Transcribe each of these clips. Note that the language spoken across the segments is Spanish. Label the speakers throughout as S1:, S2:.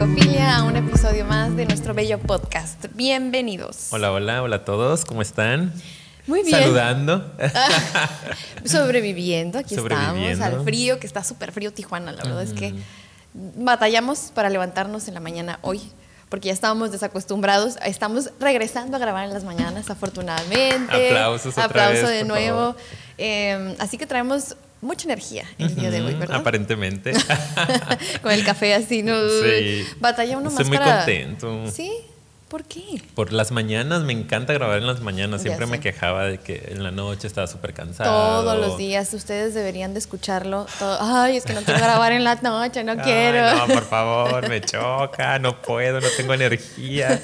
S1: Psicofilia a un episodio más de nuestro bello podcast. Bienvenidos.
S2: Hola, hola, hola a todos, ¿cómo están?
S1: Muy bien.
S2: Saludando.
S1: Sobreviviendo, aquí
S2: Sobreviviendo.
S1: estamos al frío, que está súper frío Tijuana. La verdad es que batallamos para levantarnos en la mañana hoy, porque ya estábamos desacostumbrados. Estamos regresando a grabar en las mañanas, afortunadamente.
S2: Aplausos otra
S1: Aplauso
S2: vez,
S1: de nuevo. Eh, así que traemos mucha energía el día de hoy, ¿verdad?
S2: Aparentemente.
S1: Con el café así, ¿no?
S2: Sí.
S1: Batalla uno
S2: Estoy
S1: más
S2: muy
S1: para...
S2: contento.
S1: ¿Sí? ¿Por qué?
S2: Por las mañanas, me encanta grabar en las mañanas. Siempre me quejaba de que en la noche estaba súper cansado.
S1: Todos los días ustedes deberían de escucharlo. todo- Ay, es que no quiero grabar en la noche, no
S2: Ay,
S1: quiero.
S2: no, por favor, me choca, no puedo, no tengo energía.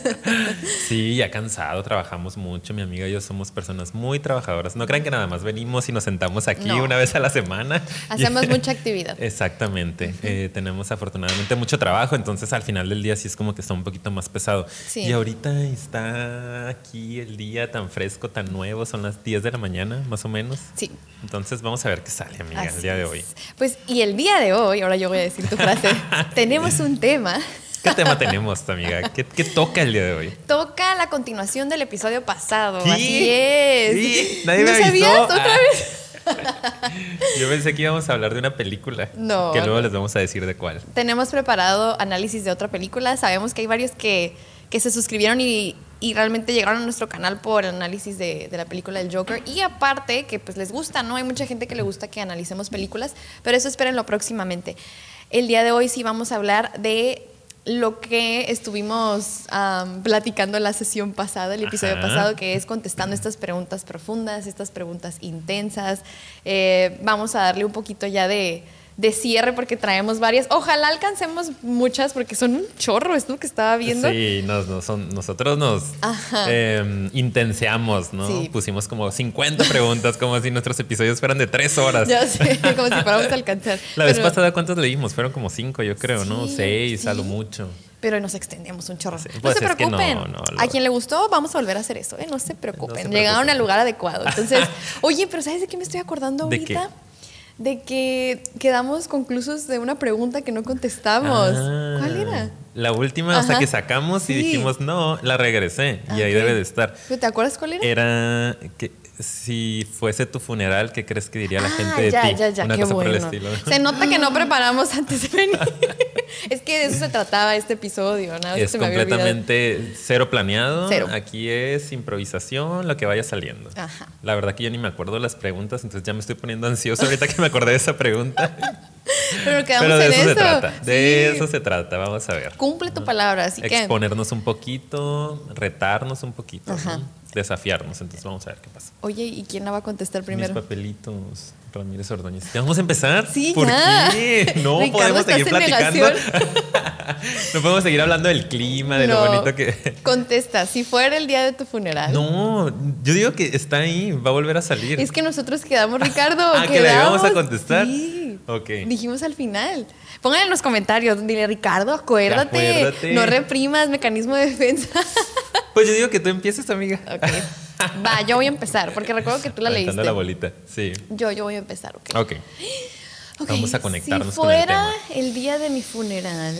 S2: Sí, ya cansado, trabajamos mucho. Mi amiga y yo somos personas muy trabajadoras. No crean que nada más venimos y nos sentamos aquí
S1: No.
S2: una vez a la semana.
S1: Hacemos mucha actividad.
S2: Exactamente. Eh, tenemos afortunadamente mucho trabajo, entonces al final del día sí es como que está un poquito más pesado.
S1: Sí.
S2: Y ahorita está aquí el día tan fresco, tan nuevo, son las 10 de la mañana, más o menos.
S1: Sí.
S2: Entonces vamos a ver qué sale, amiga,
S1: así
S2: el día de
S1: es.
S2: hoy.
S1: Pues, y el día de hoy, ahora yo voy a decir tu frase, tenemos un tema.
S2: ¿Qué tema tenemos, amiga? ¿Qué, qué toca el día de hoy?
S1: Toca la continuación del episodio pasado.
S2: ¿Qué?
S1: Así es.
S2: ¿Sí? Nadie
S1: ¿No
S2: me avisó.
S1: sabías? ¿Otra
S2: Ah.
S1: vez?
S2: Yo pensé que íbamos a hablar de una película.
S1: No.
S2: Que luego les vamos a decir de cuál.
S1: Tenemos preparado análisis de otra película. Sabemos que hay varios que, que se suscribieron y, y realmente llegaron a nuestro canal por el análisis de, de la película del Joker. Y aparte, que pues les gusta, ¿no? Hay mucha gente que le gusta que analicemos películas, pero eso espérenlo próximamente. El día de hoy sí vamos a hablar de lo que estuvimos am, platicando en la sesión pasada, el episodio
S2: Ajá.
S1: pasado, que es contestando estas preguntas profundas, estas preguntas intensas. Eh, vamos a darle un poquito ya de, de cierre porque traemos varias. Ojalá alcancemos muchas porque son un chorro, es lo que estaba viendo.
S2: Sí, nos, nos- son- nosotros nos eh, intenseamos, ¿no?
S1: Sí.
S2: Pusimos como 50 preguntas, como si nuestros episodios fueran de 3 horas.
S1: Ya sé, como si fuéramos a alcanzar.
S2: La vez pasada, ¿cuántos leímos? Fueron como 5, yo creo, ¿no?
S1: Sí,
S2: 6, a lo
S1: sí.
S2: mucho.
S1: Pero nos extendemos un chorro.
S2: Sí,
S1: no
S2: pues
S1: se
S2: que no,
S1: preocupen.
S2: no, lo-
S1: A quien le gustó, vamos a volver a hacer eso. ¿eh? No se preocupen.
S2: Se
S1: Llegaron
S2: preocupen.
S1: al lugar adecuado. Entonces, oye, pero ¿sabes de qué me estoy acordando ahorita? De que quedamos conclusos de una pregunta que no contestamos.
S2: Ah,
S1: ¿Cuál era?
S2: La última, o sea,
S1: Ajá.
S2: que sacamos y dijimos, no, la regresé. Y ahí debe de estar.
S1: ¿Pero ¿Te acuerdas cuál era?
S2: Era que si fuese tu funeral, ¿qué crees que diría la
S1: Ah,
S2: gente de
S1: ya,
S2: ti?
S1: ya, ya,
S2: Una
S1: qué
S2: cosa por el
S1: bueno.
S2: estilo.
S1: Se nota que no preparamos antes de venir. es que de eso se trataba este episodio, nada
S2: Es
S1: se me
S2: completamente cero planeado.
S1: Cero.
S2: Aquí es improvisación, lo que vaya saliendo.
S1: Ajá.
S2: La verdad que yo ni me acuerdo las preguntas, entonces ya me estoy poniendo ansioso ahorita que me acordé de esa pregunta.
S1: Pero quedamos
S2: Pero de
S1: en
S2: eso, se trata. De
S1: Sí.
S2: eso se trata. Vamos a ver.
S1: Cumple tu palabra, así que.
S2: Exponernos un poquito, retarnos un poquito,
S1: Ajá.
S2: ¿no? Desafiarnos. Entonces vamos a ver qué pasa.
S1: Oye, ¿y quién la va a contestar primero?
S2: Mis papelitos, Ramírez Ordóñez. ¿Ya vamos a empezar?
S1: Sí,
S2: ¿Por
S1: ya.
S2: qué? No
S1: Ricardo,
S2: podemos seguir platicando. no podemos seguir hablando del clima, de lo bonito que.
S1: Contesta, si fuera el día de tu funeral.
S2: No, yo digo que está ahí, va a volver a salir.
S1: Es que nosotros quedamos, Ricardo.
S2: Ah, ¿que la íbamos a contestar?
S1: Sí.
S2: Ok.
S1: Dijimos al final. Pongan en los comentarios, dile, Ricardo, acuérdate.
S2: Acuérdate.
S1: No reprimas, mecanismo de defensa.
S2: Pues yo digo que tú empieces, amiga.
S1: ok. Va, yo voy a empezar, porque recuerdo que tú la
S2: Aventando
S1: leíste.
S2: la bolita, sí.
S1: Yo, yo voy a empezar, ok.
S2: Ok. Vamos a conectarnos
S1: si
S2: con el
S1: fuera
S2: tema.
S1: el día de mi funeral.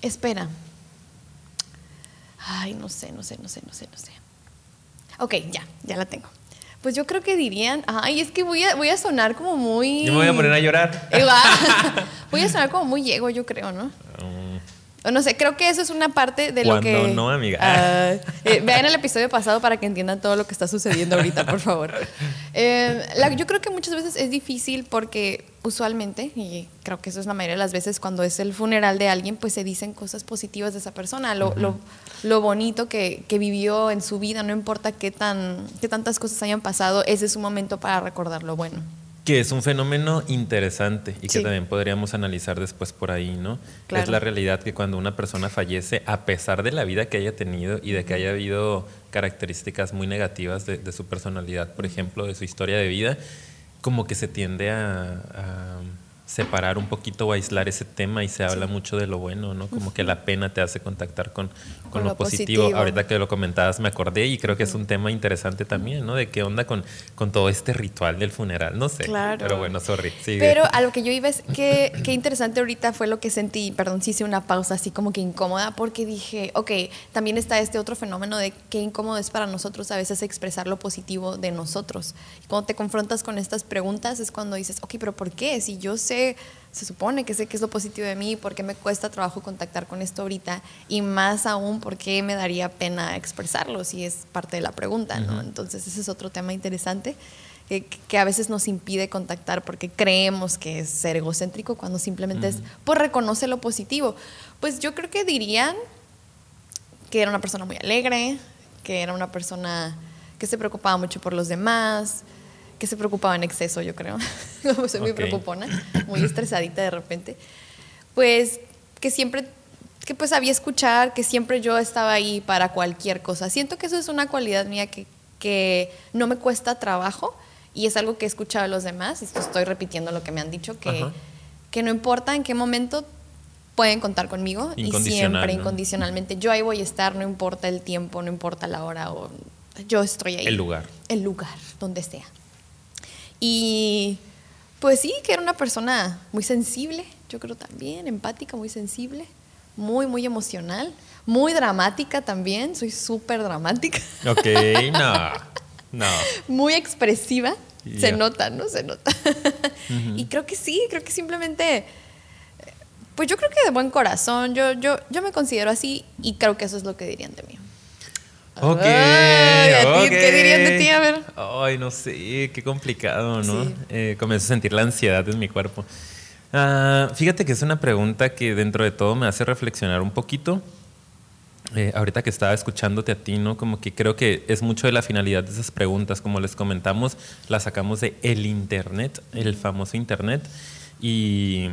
S1: Espera. Ay, no sé, no sé, no sé, no sé, no sé. Ok, ya, ya la tengo. Pues yo creo que dirían, ay, es que voy a, voy a sonar como muy...
S2: Yo me voy a poner a llorar.
S1: Voy a sonar como muy ego, yo creo, ¿no?
S2: Mm,
S1: O no sé, creo que eso es una parte de lo
S2: ¿Cuándo
S1: que...
S2: no, amiga?
S1: Ah, eh, vean el episodio pasado para que entiendan todo lo que está sucediendo ahorita, por favor. Eh, la- yo creo que muchas veces es difícil porque usualmente, y creo que eso es la mayoría de las veces cuando es el funeral de alguien, pues se dicen cosas positivas de esa persona, lo, lo- lo bonito que, que vivió en su vida, no importa qué, tan, qué tantas cosas hayan pasado, ese es un momento para recordar lo bueno.
S2: Que es un fenómeno interesante y que también podríamos analizar después por ahí, ¿no?
S1: Claro.
S2: Es la realidad que cuando una persona fallece, a pesar de la vida que haya tenido y de que haya habido características muy negativas de, de su personalidad, por ejemplo, de su historia de vida, como que se tiende a, a- separar un poquito o aislar ese tema y se habla mucho de lo bueno, ¿no? Como que la pena te hace contactar con, con, lo, positivo. Ahorita que lo comentabas me acordé y creo que es un tema interesante también, ¿no? De qué onda con, con todo este ritual del funeral, no sé. Claro. Pero bueno, sorry.
S1: Pero a lo que yo iba es que qué interesante ahorita fue lo que sentí, perdón, sí hice una pausa así como que incómoda porque dije, ok, también está este otro fenómeno de qué incómodo es para nosotros a veces expresar lo positivo de nosotros. Y cuando te confrontas con estas preguntas es cuando dices, ok, pero ¿por qué? Si yo sé se supone que sé que es lo positivo de mí, por qué me cuesta trabajo contactar con esto ahorita y más aún por qué me daría pena expresarlo si es parte de la pregunta, ¿no? Entonces ese es otro tema interesante eh, que, a veces nos impide contactar porque creemos que es ser egocéntrico cuando simplemente es, pues reconoce lo positivo. Pues yo creo que dirían que era una persona muy alegre, que era una persona que se preocupaba mucho por los demás, que se preocupaba en exceso, yo creo. Como soy muy preocupona, muy estresadita de repente. Pues que siempre, que pues sabía escuchar, que siempre yo estaba ahí para cualquier cosa. Siento que eso es una cualidad mía que, que no me cuesta trabajo y es algo que he escuchado a los demás. Y estoy repitiendo lo que me han dicho, que, que no importa en qué momento pueden contar conmigo y siempre incondicionalmente. Yo ahí voy a estar, no importa el tiempo, no importa la hora o yo estoy ahí.
S2: El lugar.
S1: El lugar, donde sea. Y pues sí, que era una persona muy sensible, yo creo también, empática, muy sensible, muy, muy emocional, muy dramática también, soy súper dramática.
S2: Ok, no, no.
S1: Muy expresiva, se nota, ¿no? Se nota. Y creo que sí, creo que simplemente, pues yo creo que de buen corazón, yo, yo, yo me considero así y creo que eso es lo que dirían de mí.
S2: Ok.
S1: ¿Qué dirían de ti? A ver.
S2: Ay, no sé, qué complicado, ¿no? Eh, comienzo a sentir la ansiedad en mi cuerpo. Ah, fíjate que es una pregunta que dentro de todo me hace reflexionar un poquito. Eh, ahorita que estaba escuchándote a ti, ¿no? Como que creo que es mucho de la finalidad de esas preguntas. Como les comentamos, las sacamos de el Internet, el famoso Internet. Y,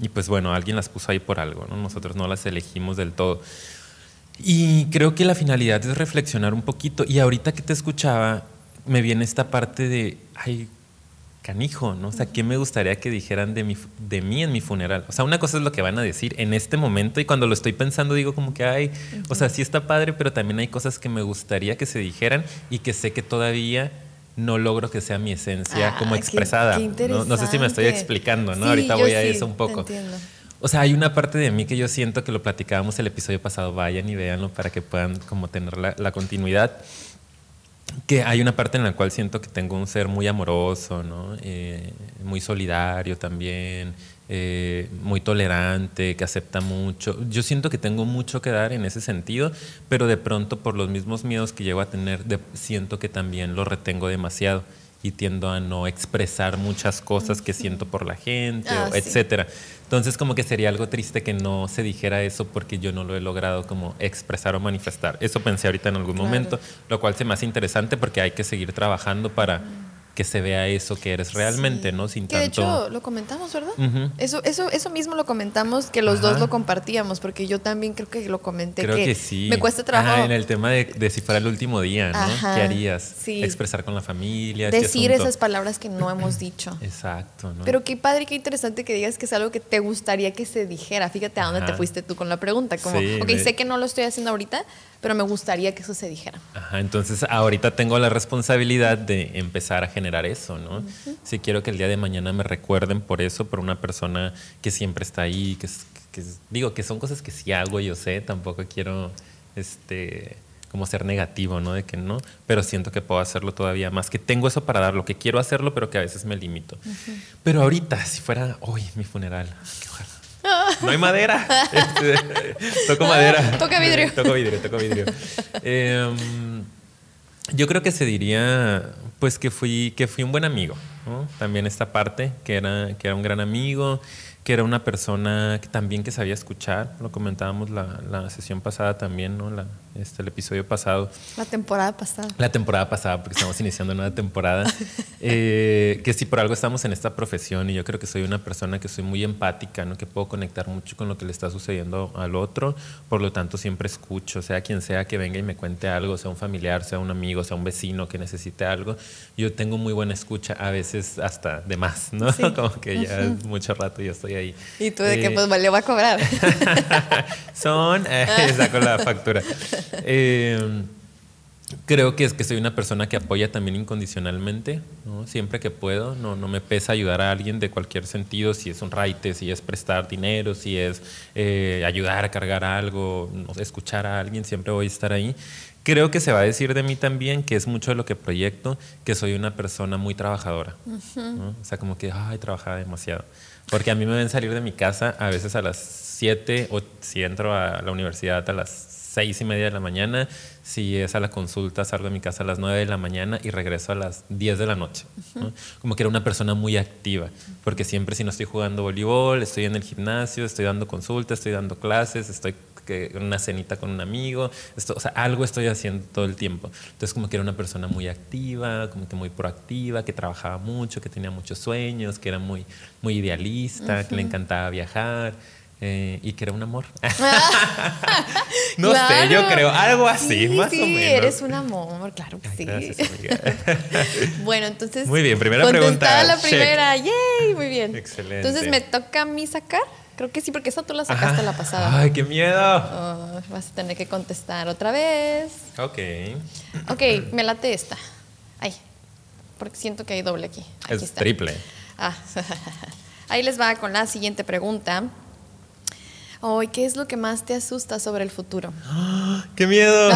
S2: y pues bueno, alguien las puso ahí por algo, ¿no? Nosotros no las elegimos del todo. Y creo que la finalidad es reflexionar un poquito. Y ahorita que te escuchaba, me viene esta parte de, ay, canijo, ¿no? O sea, ¿qué me gustaría que dijeran de, mi, de mí en mi funeral? O sea, una cosa es lo que van a decir en este momento y cuando lo estoy pensando digo como que, ay, o sea, sí está padre, pero también hay cosas que me gustaría que se dijeran y que sé que todavía no logro que sea mi esencia ah, como expresada. ¿no? sé si me estoy explicando, ¿no? Ahorita voy a eso un poco. O sea, hay una parte de mí que yo siento que lo platicábamos el episodio pasado, vayan y véanlo para que puedan como tener la, continuidad. Que hay una parte en la cual siento que tengo un ser muy amoroso, ¿no? Eh, muy solidario también, eh, muy tolerante, que acepta mucho. Yo siento que tengo mucho que dar en ese sentido, pero de pronto por los mismos miedos que llego a tener, siento que también lo retengo demasiado y tiendo a no expresar muchas cosas que siento por la gente, ah, etcétera. Entonces como que sería algo triste que no se dijera eso porque yo no lo he logrado como expresar o manifestar. Eso pensé ahorita en algún momento, lo cual se me hace interesante porque hay que seguir trabajando para que se vea eso que eres realmente, ¿no? Sin
S1: que De hecho, lo comentamos, ¿verdad? eso, eso, eso mismo lo comentamos, que los dos lo compartíamos, porque yo también creo que lo comenté.
S2: Creo que, sí.
S1: Me cuesta trabajo.
S2: en el tema de, de, si fuera el último día, ¿no? ¿Qué harías? Expresar con la familia.
S1: Este Decir esas palabras que no hemos dicho.
S2: Exacto, ¿no?
S1: Pero qué padre, qué interesante que digas que es algo que te gustaría que se dijera. Fíjate a dónde te fuiste tú con la pregunta. Como, ok, sé que no lo estoy haciendo ahorita, pero me gustaría que eso se dijera.
S2: Ajá, entonces ahorita tengo la responsabilidad de empezar a generar eso, ¿no? Si quiero que el día de mañana me recuerden por eso, por una persona que siempre está ahí, que, digo que son cosas que sí hago, yo sé, tampoco quiero este como ser negativo, ¿no? De que no, pero siento que puedo hacerlo todavía más, que tengo eso para dar, lo que quiero hacerlo, pero que a veces me limito. Pero ahorita, si fuera hoy mi funeral, qué ojalá no hay madera. Este, toco madera.
S1: Toca vidrio.
S2: Toco vidrio, toco vidrio. Em, yo creo que se diría, pues que fui, que fui un buen amigo. También esta parte, que era, que era un gran amigo, que era una persona que también que sabía escuchar, lo comentábamos la, la sesión pasada también, ¿no? La, este, el episodio pasado.
S1: La temporada pasada.
S2: La temporada pasada, porque estamos iniciando una temporada. Eh, que si por algo estamos en esta profesión y yo creo que soy una persona que soy muy empática, ¿no? que puedo conectar mucho con lo que le está sucediendo al otro, por lo tanto siempre escucho, sea quien sea que venga y me cuente algo, sea un familiar, sea un amigo, sea un vecino que necesite algo, yo tengo muy buena escucha, a veces hasta de más, ¿no? Como que ya es mucho rato yo estoy ahí.
S1: ¿Y tú de qué? Pues le va a cobrar.
S2: Son, eh, saco la factura. Eh, creo que es que soy una persona que apoya también incondicionalmente, siempre que puedo. No, no me pesa ayudar a alguien de cualquier sentido, si es un raite, si es prestar dinero, si es eh, ayudar a cargar algo, escuchar a alguien, siempre voy a estar ahí. Creo que se va a decir de mí también, que es mucho de lo que proyecto, que soy una persona muy trabajadora. O sea, como que, ay, trabajaba demasiado. Porque a mí me ven salir de mi casa a veces a las 7 o si entro a la universidad a las seis y media de la mañana. Si es a la consulta, salgo de mi casa a las 9 de la mañana y regreso a las 10 de la noche. Como que era una persona muy activa, porque siempre si no estoy jugando voleibol, estoy en el gimnasio, estoy dando consultas, estoy dando clases, estoy en una cenita con un amigo, esto, o sea, algo estoy haciendo todo el tiempo. Entonces como que era una persona muy activa, como que muy proactiva, que trabajaba mucho, que tenía muchos sueños, que era muy, muy idealista, que le encantaba viajar. Eh, y que era un amor. no sé, yo creo, algo así, más o menos.
S1: eres un amor, claro que sí. bueno, entonces.
S2: Muy bien, primera pregunta.
S1: la primera, yay, muy bien. Excelente. Entonces me toca a mí sacar. Creo que sí, porque esa tú la sacaste la pasada.
S2: Ay, qué miedo.
S1: Oh, vas a tener que contestar otra vez.
S2: Ok.
S1: Ok, me late esta. Ay, porque siento que hay doble aquí. aquí
S2: es triple.
S1: Ah. Ahí les va con la siguiente pregunta. Hoy, ¿qué es lo que más te asusta sobre el futuro?
S2: ¡Qué miedo!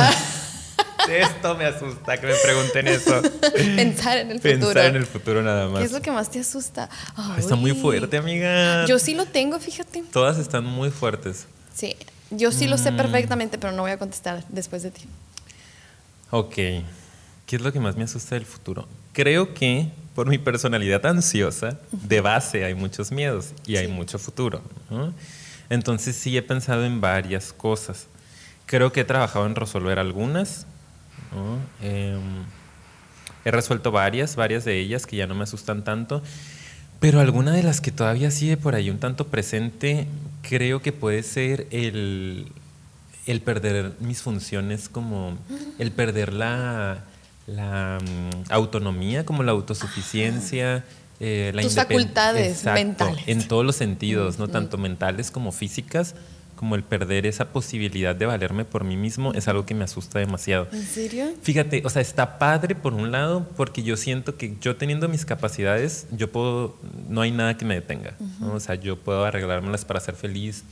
S2: Esto me asusta que me pregunten eso.
S1: Pensar en el futuro.
S2: Pensar en el futuro nada más.
S1: ¿Qué es lo que más te asusta?
S2: Está muy fuerte, amiga.
S1: Yo sí lo tengo, fíjate.
S2: Todas están muy fuertes.
S1: Sí, yo sí lo sé mm. perfectamente, pero no voy a contestar después de ti.
S2: Ok. ¿Qué es lo que más me asusta del futuro? Creo que por mi personalidad ansiosa, de base hay muchos miedos y hay mucho futuro. ¿no? Entonces sí he pensado en varias cosas. Creo que he trabajado en resolver algunas. Em, he resuelto varias, varias de ellas que ya no me asustan tanto. Pero alguna de las que todavía sigue por ahí un tanto presente, creo que puede ser el, el perder mis funciones, como el perder la, mm, autonomía, como la autosuficiencia.
S1: Eh, Tus facultades mentales.
S2: En todos los sentidos, ¿no? Tanto mentales como físicas, como el perder esa posibilidad de valerme por mí mismo es algo que me asusta demasiado.
S1: ¿En serio?
S2: Fíjate, o sea, está padre por un lado porque yo siento que yo teniendo mis capacidades, yo puedo, no hay nada que me detenga, O sea, yo puedo arreglármelas para ser feliz,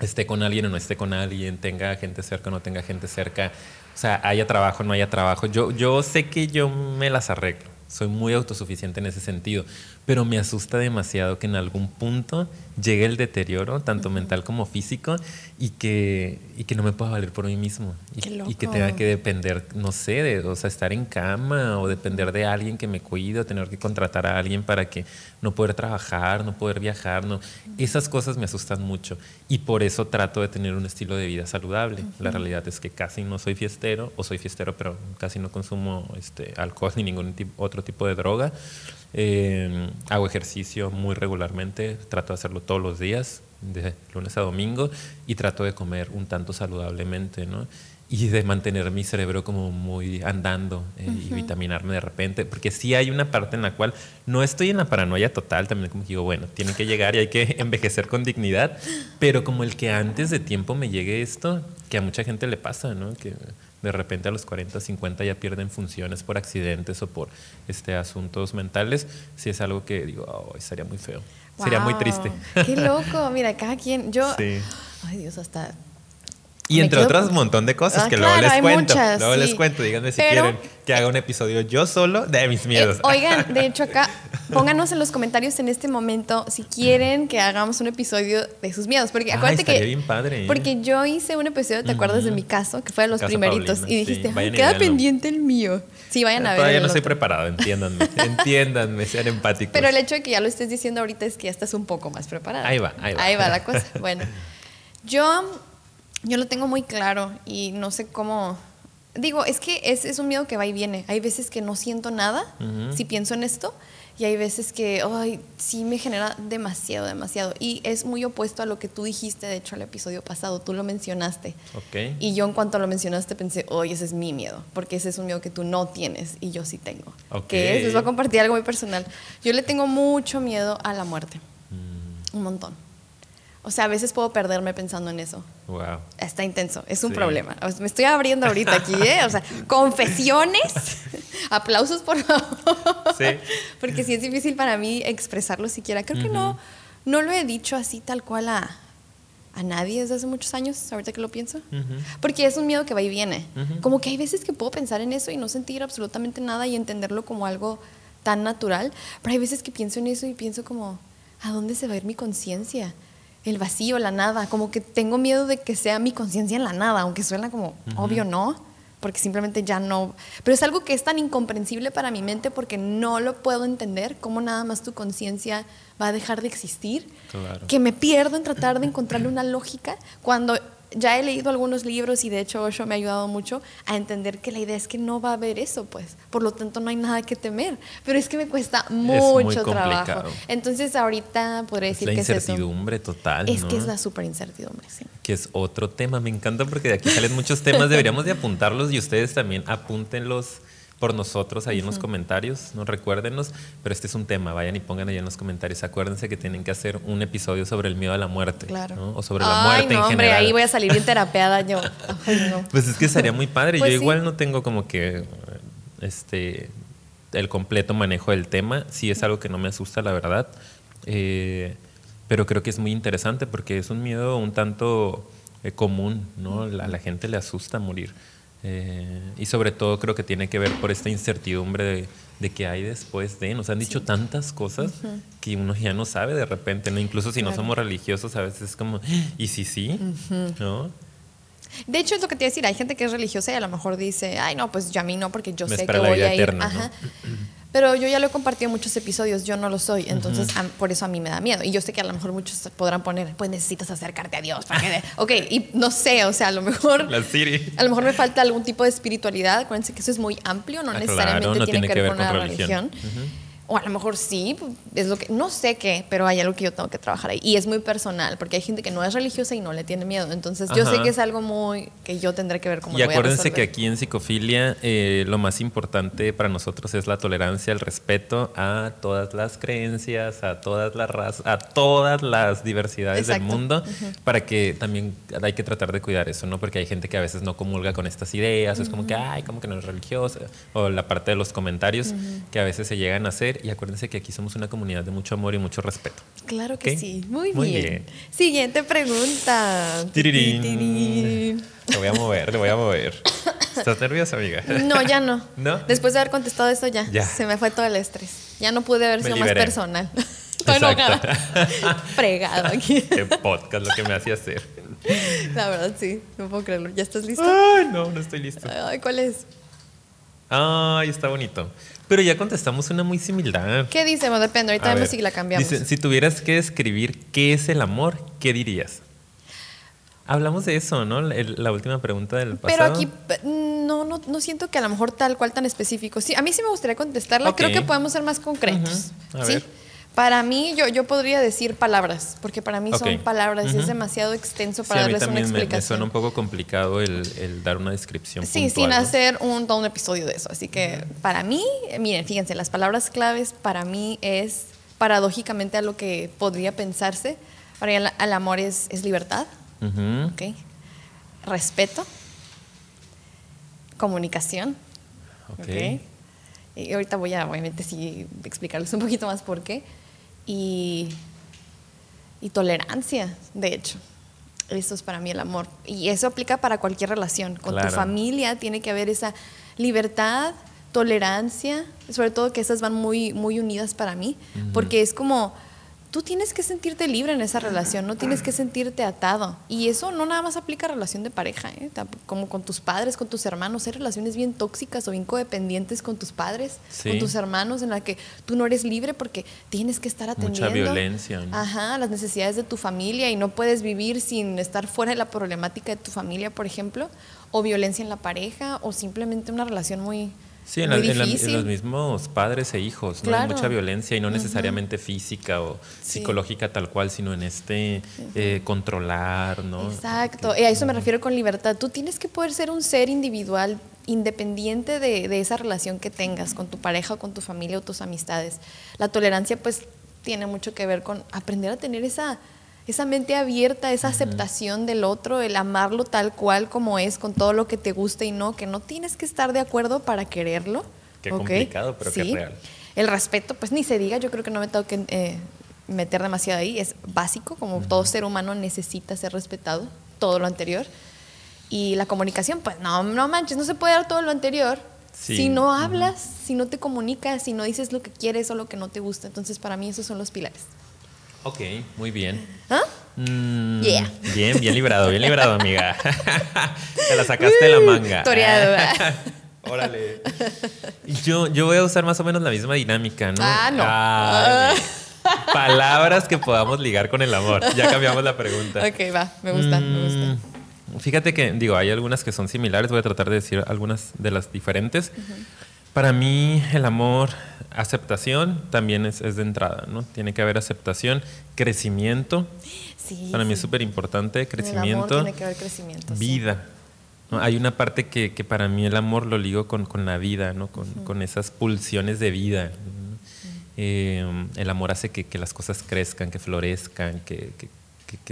S2: esté con alguien o no esté con alguien, tenga gente cerca o no tenga gente cerca, o sea, haya trabajo o no haya trabajo, yo, yo sé que yo me las arreglo soy muy autosuficiente en ese sentido, pero me asusta demasiado que en algún punto llegue el deterioro, tanto mental como físico, y que, y que no me pueda valer por mí mismo. Y, que tenga que depender, no sé, de o sea, estar en cama o depender de alguien que me cuide o tener que contratar a alguien para que no poder trabajar, no poder viajar. No. Esas cosas me asustan mucho y por eso trato de tener un estilo de vida saludable. La realidad es que casi no soy fiestero, o soy fiestero, pero casi no consumo este, alcohol ni ningún otro tipo de droga. Eh, hago ejercicio muy regularmente, trato de hacerlo todos los días, de lunes a domingo, y trato de comer un tanto saludablemente, ¿no? Y de mantener mi cerebro como muy andando eh, y vitaminarme de repente, porque sí hay una parte en la cual no estoy en la paranoia total, también como que digo, bueno, tiene que llegar y hay que envejecer con dignidad, pero como el que antes de tiempo me llegue esto, que a mucha gente le pasa, ¿no? Que de repente a los 40, 50 ya pierden funciones por accidentes o por este, asuntos mentales, si es algo que digo, oh, estaría muy feo. Sería muy triste.
S1: Qué loco, mira, cada quien, yo, ay Dios, hasta
S2: y entre otras un montón de cosas ah, que luego les cuento. luego les cuento, díganme si quieren que haga un episodio yo solo de mis miedos. Eh,
S1: oigan, de hecho acá, pónganos en los comentarios en este momento si quieren que hagamos un episodio de sus miedos. Porque acuérdate que.
S2: bien padre.
S1: ¿eh? Porque yo hice un episodio, ¿te acuerdas de mi caso? Que fue de los primeritos. y dijiste, queda pendiente el mío. Sí, vayan a ver.
S2: Todavía no estoy preparado, entiéndanme. entiéndanme, sean empáticos.
S1: Pero el hecho de que ya lo estés diciendo ahorita es que ya estás un poco más preparada.
S2: Ahí va, ahí va.
S1: Ahí va la cosa. Bueno, yo, yo lo tengo muy claro y no sé cómo. Digo, es que es, es un miedo que va y viene. Hay veces que no siento nada si pienso en esto y hay veces que, ay, sí me genera demasiado, demasiado. Y es muy opuesto a lo que tú dijiste, de hecho, al episodio pasado. Tú lo mencionaste. Y yo en cuanto lo mencionaste pensé, oye, ese es mi miedo, porque ese es un miedo que tú no tienes y yo sí tengo.
S2: Ok.
S1: Que es, les voy a compartir algo muy personal. Yo le tengo mucho miedo a la muerte. Un montón. O sea, a veces puedo perderme pensando en eso.
S2: Wow.
S1: Está intenso, es un
S2: Sí.
S1: problema. Me estoy abriendo ahorita aquí, ¿eh? O sea, confesiones. Aplausos, por favor.
S2: Sí.
S1: Porque sí es difícil para mí expresarlo siquiera. Creo que no, no lo he dicho así tal cual a, a nadie desde hace muchos años, ahorita que lo pienso. Porque es un miedo que va y viene. Como que hay veces que puedo pensar en eso y no sentir absolutamente nada y entenderlo como algo tan natural. Pero hay veces que pienso en eso y pienso como, ¿a dónde se va a ir mi conciencia? El vacío, la nada. Como que tengo miedo de que sea mi conciencia en la nada, aunque suena como obvio no, porque simplemente ya no. Pero es algo que es tan incomprensible para mi mente porque no lo puedo entender, cómo nada más tu conciencia va a dejar de existir
S2: Claro.
S1: que me pierdo en tratar de encontrarle una lógica cuando ya he leído algunos libros y de hecho Osho me ha ayudado mucho a entender que la idea es que no va a haber eso, pues. Por lo tanto, no hay nada que temer. Pero es que me cuesta mucho trabajo. Entonces, ahorita podría
S2: Es
S1: decir
S2: la
S1: que es eso.
S2: incertidumbre total.
S1: Es
S2: ¿no?
S1: que es la súper incertidumbre, sí.
S2: que es otro tema. Me encanta porque de aquí salen muchos temas. Deberíamos de apuntarlos y ustedes también apúntenlos por nosotros ahí en los comentarios. No recuérdenos, pero este es un tema. Vayan y pongan ahí en los comentarios. Acuérdense que tienen que hacer un episodio sobre el miedo a la muerte.
S1: Claro.
S2: ¿no? O sobre la
S1: Ay,
S2: muerte
S1: no,
S2: en
S1: hombre,
S2: general.
S1: ahí voy a salir bien terapeada yo. Ay, no.
S2: Pues es que sería muy padre.
S1: Pues
S2: Yo
S1: sí.
S2: igual no tengo como que este el completo manejo del tema. Sí es algo que no me asusta, la verdad. Eh, pero creo que es muy interesante porque es un miedo un tanto eh, común, ¿no? La- A la gente le asusta morir. Eh, y sobre todo creo que tiene que ver por esta incertidumbre de, de que hay después de. Nos han dicho tantas cosas que uno ya no sabe de repente, ¿no? Incluso si no somos religiosos, a veces es como, ¿y si sí? ¿No?
S1: De hecho, es lo que te iba a decir. Hay gente que es religiosa y a lo mejor dice, ay, no, pues yo a mí no, porque yo
S2: Me
S1: sé que voy
S2: vida
S1: a ir.
S2: eterna, ¿no?
S1: Pero yo ya lo he compartido en muchos episodios, yo no lo soy. Entonces, a- por eso a mí me da miedo. Y yo sé que a lo mejor muchos podrán poner, pues necesitas acercarte a Dios. Para que de-". Ok, y no sé, o sea, a lo mejor.
S2: La Siri.
S1: A lo mejor me falta algún tipo de espiritualidad. Acuérdense que eso es muy amplio, no
S2: Ah,
S1: necesariamente
S2: claro, no
S1: tiene, que ver con una
S2: religión.
S1: religión. O a lo mejor sí, es lo que no sé qué, pero hay algo que yo tengo que trabajar ahí y es muy personal, porque hay gente que no es religiosa y no le tiene miedo. Entonces, yo sé que es algo muy que yo tendré que ver cómo
S2: Y
S1: lo voy a
S2: acuérdense que aquí en Psicofilia eh, lo más importante para nosotros es la tolerancia, el respeto a todas las creencias, a todas las razas, a todas las diversidades del mundo, para que también hay que tratar de cuidar eso, ¿no? Porque hay gente que a veces no comulga con estas ideas, es como que, ay, como que no es religiosa, o la parte de los comentarios que a veces se llegan a hacer. Y acuérdense que aquí somos una comunidad de mucho amor y mucho respeto.
S1: Claro que
S2: ¿Ok?
S1: sí, muy,
S2: Muy
S1: bien.
S2: bien.
S1: Siguiente pregunta.
S2: Tirirín.
S1: Tirirín.
S2: Le voy a mover, le voy a mover. ¿Estás nerviosa, amiga?
S1: No, ya no.
S2: ¿No?
S1: Después de haber contestado eso ya,
S2: Ya.
S1: se me fue todo el estrés. Ya no pude haber sido más personal. Estoy enojada. Fregado aquí.
S2: Qué podcast lo que me hacía hacer.
S1: La verdad, sí. No puedo creerlo. ¿Ya estás listo?
S2: Ay, no, no estoy listo.
S1: Ay, ¿cuál es?
S2: Ay, está bonito. Pero ya contestamos una muy similar.
S1: ¿Qué dice? Bueno, depende. Ahorita
S2: A
S1: vemos
S2: ver,
S1: si la cambiamos.
S2: Dice, si tuvieras que describir qué es el amor, ¿qué dirías? Hablamos de eso, ¿no? La última pregunta del pasado.
S1: Pero aquí no, no, no siento que a lo mejor tal cual tan específico. Sí, a mí sí me gustaría contestarla. Creo que podemos ser más concretos.
S2: A
S1: ¿sí?
S2: ver.
S1: Para mí, yo, yo podría decir palabras, porque para mí son palabras. Es demasiado extenso
S2: Sí,
S1: para
S2: a mí
S1: darles una
S2: también me, me
S1: explicación.
S2: suena un poco complicado el, el dar una descripción
S1: Sí,
S2: puntual,
S1: sin
S2: ¿no?
S1: hacer un, todo un episodio de eso. Así que para mí, miren, fíjense, las palabras claves para mí es paradójicamente a lo que podría pensarse. Para mí el, el amor es, es libertad. ¿ok? respeto, comunicación.
S2: Ok.
S1: ¿ok? Y ahorita voy a, obviamente, sí, explicarles un poquito más por qué. Y, y tolerancia, de hecho. Eso es para mí el amor. Y eso aplica para cualquier relación. Con
S2: Claro.
S1: tu familia tiene que haber esa libertad, tolerancia, sobre todo que esas van muy, muy unidas para mí, porque es como tú tienes que sentirte libre en esa relación, no tienes que sentirte atado. Y eso no nada más aplica a relación de pareja, ¿eh? como con tus padres, con tus hermanos. Hay relaciones bien tóxicas o bien codependientes con tus padres, con tus hermanos, en la que tú no eres libre porque tienes que estar atendiendo.
S2: Mucha violencia.
S1: Ajá, las necesidades de tu familia y no puedes vivir sin estar fuera de la problemática de tu familia, por ejemplo, o violencia en la pareja, o simplemente una relación muy
S2: Sí, en, los mismos padres e hijos, ¿no? Hay mucha violencia y no necesariamente física o psicológica tal cual, sino en este eh, controlar, ¿no?
S1: Exacto, y a eso me refiero con libertad. Tú tienes que poder ser un ser individual independiente de, de esa relación que tengas con tu pareja o con tu familia o tus amistades. La tolerancia pues tiene mucho que ver con aprender a tener esa esa mente abierta, esa aceptación del otro, el amarlo tal cual como es, con todo lo que te gusta y no, que no tienes que estar de acuerdo para quererlo.
S2: Qué complicado, pero qué real.
S1: El respeto, pues ni se diga, yo creo que no me tengo que eh, meter demasiado ahí, es básico, como todo ser humano necesita ser respetado, todo lo anterior. Y la comunicación, pues no, no manches, no se puede dar todo lo anterior, Si no hablas, si no te comunicas, si no dices lo que quieres o lo que no te gusta. Entonces, para mí esos son los pilares.
S2: Ok, muy bien. ¿Ah? Mm, bien, bien librado, bien librado, amiga. Te la sacaste de la manga.
S1: Toreado.
S2: Órale. Yo, yo voy a usar más o menos la misma dinámica, ¿no?
S1: Ah, no.
S2: Ah. palabras que podamos ligar con el amor. Ya cambiamos la pregunta.
S1: Ok, va, me gusta, me gusta.
S2: Mm, fíjate que, digo, hay algunas que son similares, voy a tratar de decir algunas de las diferentes. Para mí el amor, aceptación también es, de entrada, ¿no? Tiene que haber aceptación, crecimiento.
S1: Sí,
S2: Para mí es súper importante, crecimiento.
S1: tiene que haber crecimiento.
S2: Vida. Hay una parte que, para mí el amor lo ligo con, la vida, ¿no? Con, esas pulsiones de vida. Eh, el amor hace que, las cosas crezcan, que florezcan, que, que,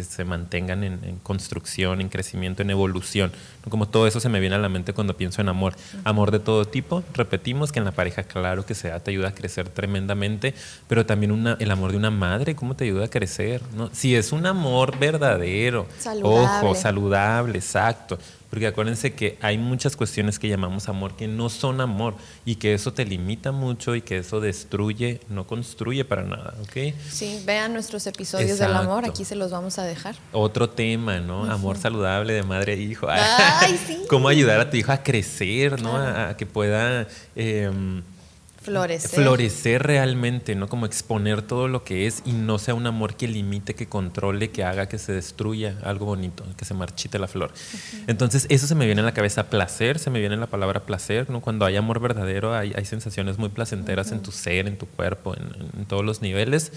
S2: se mantengan en, construcción, en crecimiento, en evolución. Como todo eso se me viene a la mente cuando pienso en amor. Amor de todo tipo, repetimos que en la pareja, claro que se da, te ayuda a crecer tremendamente, pero también una, el amor de una madre, ¿cómo te ayuda a crecer? ¿no? Si es un amor verdadero, ojo, saludable, exacto porque acuérdense que hay muchas cuestiones que llamamos amor que no son amor y que eso te limita mucho y que eso destruye, no construye para nada, ¿ok?
S1: Sí, vean nuestros episodios del amor, aquí se los vamos a dejar.
S2: Otro tema, ¿no? Amor saludable de madre e hijo.
S1: Ay, sí.
S2: Cómo ayudar a tu hijo a crecer, ¿no? A, que pueda... Em,
S1: Florecer.
S2: Florecer realmente, ¿no? Como exponer todo lo que es y no sea un amor que limite, que controle, que haga que se destruya algo bonito, que se marchite la flor. Entonces, eso se me viene en la cabeza, placer, se me viene la palabra placer, ¿no? Cuando hay amor verdadero, hay, sensaciones muy placenteras en tu ser, en tu cuerpo, en, todos los niveles.